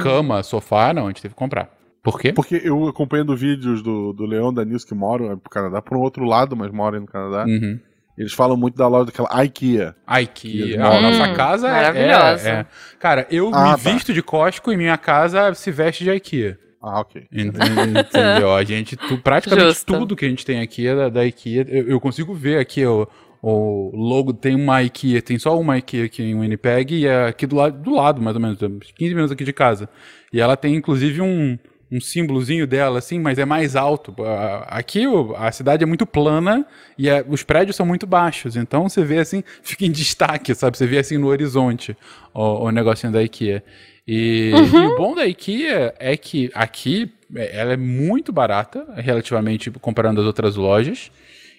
cama, sofá, não, a gente teve que comprar. Por quê? Porque eu acompanhando vídeos do, do Leão da Nils que moram no Canadá, por um outro lado, mas moram no Canadá. Uhum. Eles falam muito da loja daquela IKEA. IKEA. A nossa casa é, maravilhosa. É, é. Cara, eu ah, me tá. visto de Costco e minha casa se veste de IKEA. Ah, ok. Entendeu? A gente, tu, praticamente Justo. tudo que a gente tem aqui é da, da IKEA. Eu, eu, consigo ver aqui o, o logo, tem uma IKEA, tem só uma IKEA aqui em Winnipeg e é aqui do lado, do lado, mais ou menos, 15 minutos aqui de casa. E ela tem, inclusive, um, um símbolozinho dela, assim, mas é mais alto. Aqui a cidade é muito plana e é, os prédios são muito baixos, então você vê assim, fica em destaque, sabe? Você vê assim no horizonte o, o negocinho da IKEA. E, uhum. e, o bom da IKEA é que aqui é, ela é muito barata, relativamente comparando as outras lojas,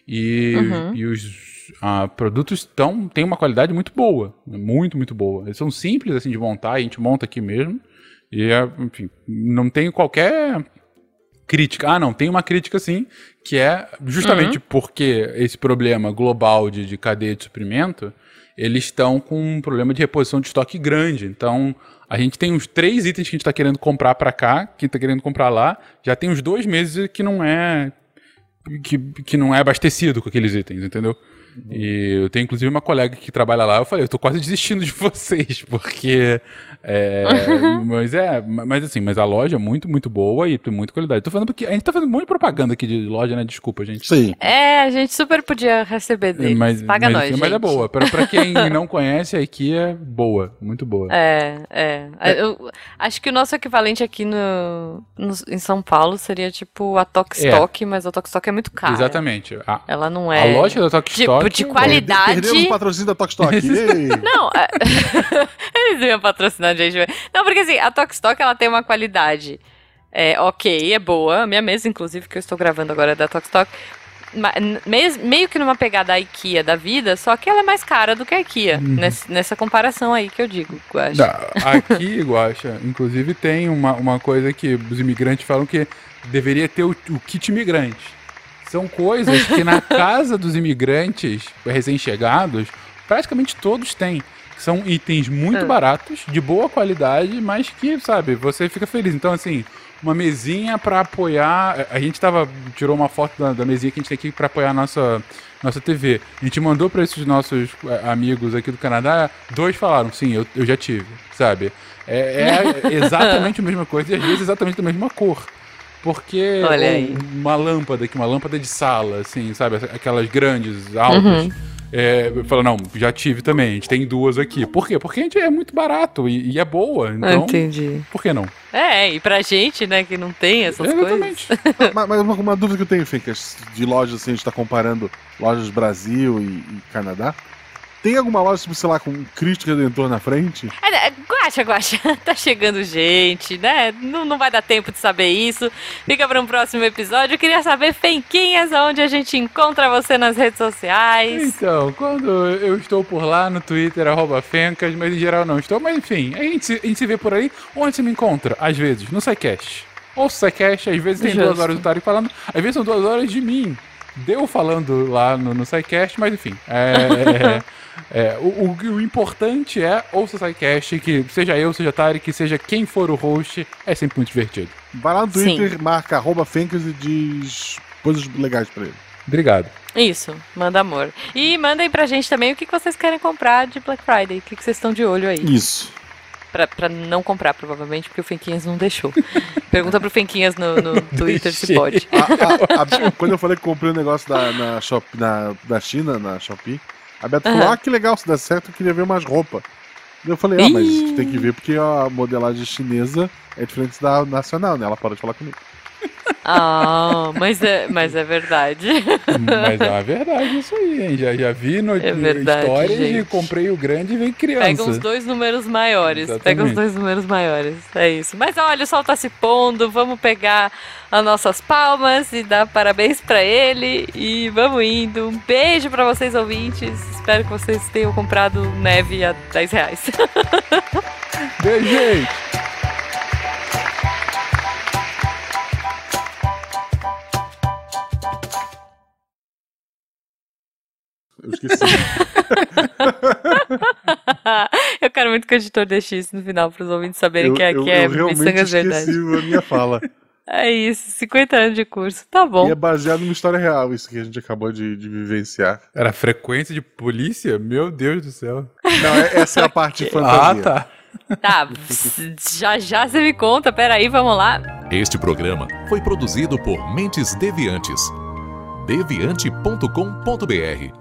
e, uhum. e os Uh, produtos tão, têm uma qualidade muito boa, muito, muito boa. Eles são simples assim de montar, a gente monta aqui mesmo. E, é, enfim, não tenho qualquer crítica. Ah, não, tem uma crítica sim, que é justamente uhum. porque esse problema global de, de cadeia de suprimento, eles estão com um problema de reposição de estoque grande. Então, a gente tem uns três itens que a gente está querendo comprar para cá, que está querendo comprar lá, já tem uns dois meses que não é que, que não é abastecido com aqueles itens, entendeu? E eu tenho inclusive uma colega que trabalha lá, eu falei, eu tô quase desistindo de vocês, porque. É, mas é, mas assim, mas a loja é muito, muito boa e tem muita qualidade. Tô falando porque a gente tá fazendo muita propaganda aqui de loja, né? Desculpa, gente. Sim. É, a gente super podia receber dele. Mas, Paga mas, nós. Assim, mas é boa. Pra, pra quem não conhece, a IKEA é boa, muito boa. É, é. é. Eu acho que o nosso equivalente aqui no, no em São Paulo seria tipo a Tokstok, é. mas a Tokstok é muito cara. Exatamente. A, Ela não é. A loja da Tokstok tipo, de qualidade. Perdemos o patrocínio da Tokstok. não, é... eles iam patrocinar a gente. Não, porque assim, a Tokstok ela tem uma qualidade é, ok, é boa. A minha mesa, inclusive, que eu estou gravando agora é da Tokstok. Meio que numa pegada IKEA da vida, só que ela é mais cara do que a IKEA. Uhum. Nessa, nessa, comparação aí que eu digo, Guaxa. Aqui, Guaxa, inclusive tem uma, uma coisa que os imigrantes falam que deveria ter o, o kit imigrante são coisas que na casa dos imigrantes recém-chegados, praticamente todos têm. São itens muito é. baratos, de boa qualidade, mas que, sabe, você fica feliz. Então, assim, uma mesinha para apoiar. A gente tava. tirou uma foto da, da mesinha que a gente tem aqui para apoiar a nossa, nossa TV. A gente mandou para esses nossos é, amigos aqui do Canadá, dois falaram, sim, eu, eu já tive, sabe? É, é exatamente a mesma coisa e às vezes exatamente a mesma cor. Porque uma lâmpada aqui, uma lâmpada de sala, assim, sabe? Aquelas grandes, altas. Uhum. É, fala, não, já tive também, a gente tem duas aqui. Por quê? Porque a gente é muito barato e, e é boa. Então, Entendi. Por que não? É, e pra gente, né, que não tem essas Exatamente. coisas. mas, mas uma, uma, dúvida que eu tenho, Fincas, de lojas, assim, a gente tá comparando lojas Brasil e, e Canadá. Tem alguma loja, tipo, sei lá, com Cristo Redentor na frente? É, é, Guaxa, guaxa, tá chegando gente, né? Não, não vai dar tempo de saber isso. Fica para um próximo episódio. Eu queria saber, Fenquinhas, onde a gente encontra você nas redes sociais. Então, quando eu estou por lá no Twitter, arroba Fencas, mas em geral não estou. Mas enfim, a gente, se- a gente se vê por aí. Onde você me encontra? Às vezes, no SciCast. Ou SciCast, às vezes tem Justo. duas horas do Tarek falando, às vezes são duas horas de mim. Deu falando lá no, no SciCast, mas enfim. É, é, o, o- o importante é ouça o SciCast, que seja eu, seja Tarek, seja quem for o host, é sempre muito divertido. Vai lá no Twitter, marca arroba Fencas e diz coisas legais pra ele. Obrigado. Isso, manda amor. E mandem pra gente também o que que vocês querem comprar de Black Friday. O que que vocês estão de olho aí. Isso. Pra, pra não comprar, provavelmente, porque o Fenquinhas não deixou. Pergunta pro Fenquinhas no, no Twitter se pode. A- a- a- quando eu falei que comprei um negócio da, na, shop, na, da China, na Shopee, a Beto falou: Aham. Ah, que legal, se der certo, eu queria ver umas roupas. E eu falei: Ah, mas tem que ver porque a modelagem chinesa é diferente da nacional, né? Ela parou de falar comigo. Ah, mas é, mas é verdade. Mas é uma verdade isso aí, hein? Já, já vi no, É verdade, histórias de gente. comprei o grande e veio criança. Pega uns dois números maiores. Pega uns Exatamente. dois números maiores. É isso. Mas olha, o sol tá se pondo. Vamos pegar as nossas palmas e dar parabéns pra ele. E vamos indo. Um beijo pra vocês, ouvintes. Espero que vocês tenham comprado neve a 10 reais. Beijo, gente! Eu esqueci. eu quero muito que o editor deixe isso no final para os ouvintes saberem eu, que é, eu, que é eu realmente miçangas esqueci verdade. a minha fala. É isso, 50 anos de curso. Tá bom. E é baseado numa história real, isso que a gente acabou de, de vivenciar. Era frequência de polícia? Meu Deus do céu. Não, é- essa é a parte Ah, fantasia. tá. Tá, já já você me conta. Peraí, vamos lá. Este programa foi produzido por Mentes Deviantes. deviante.com.br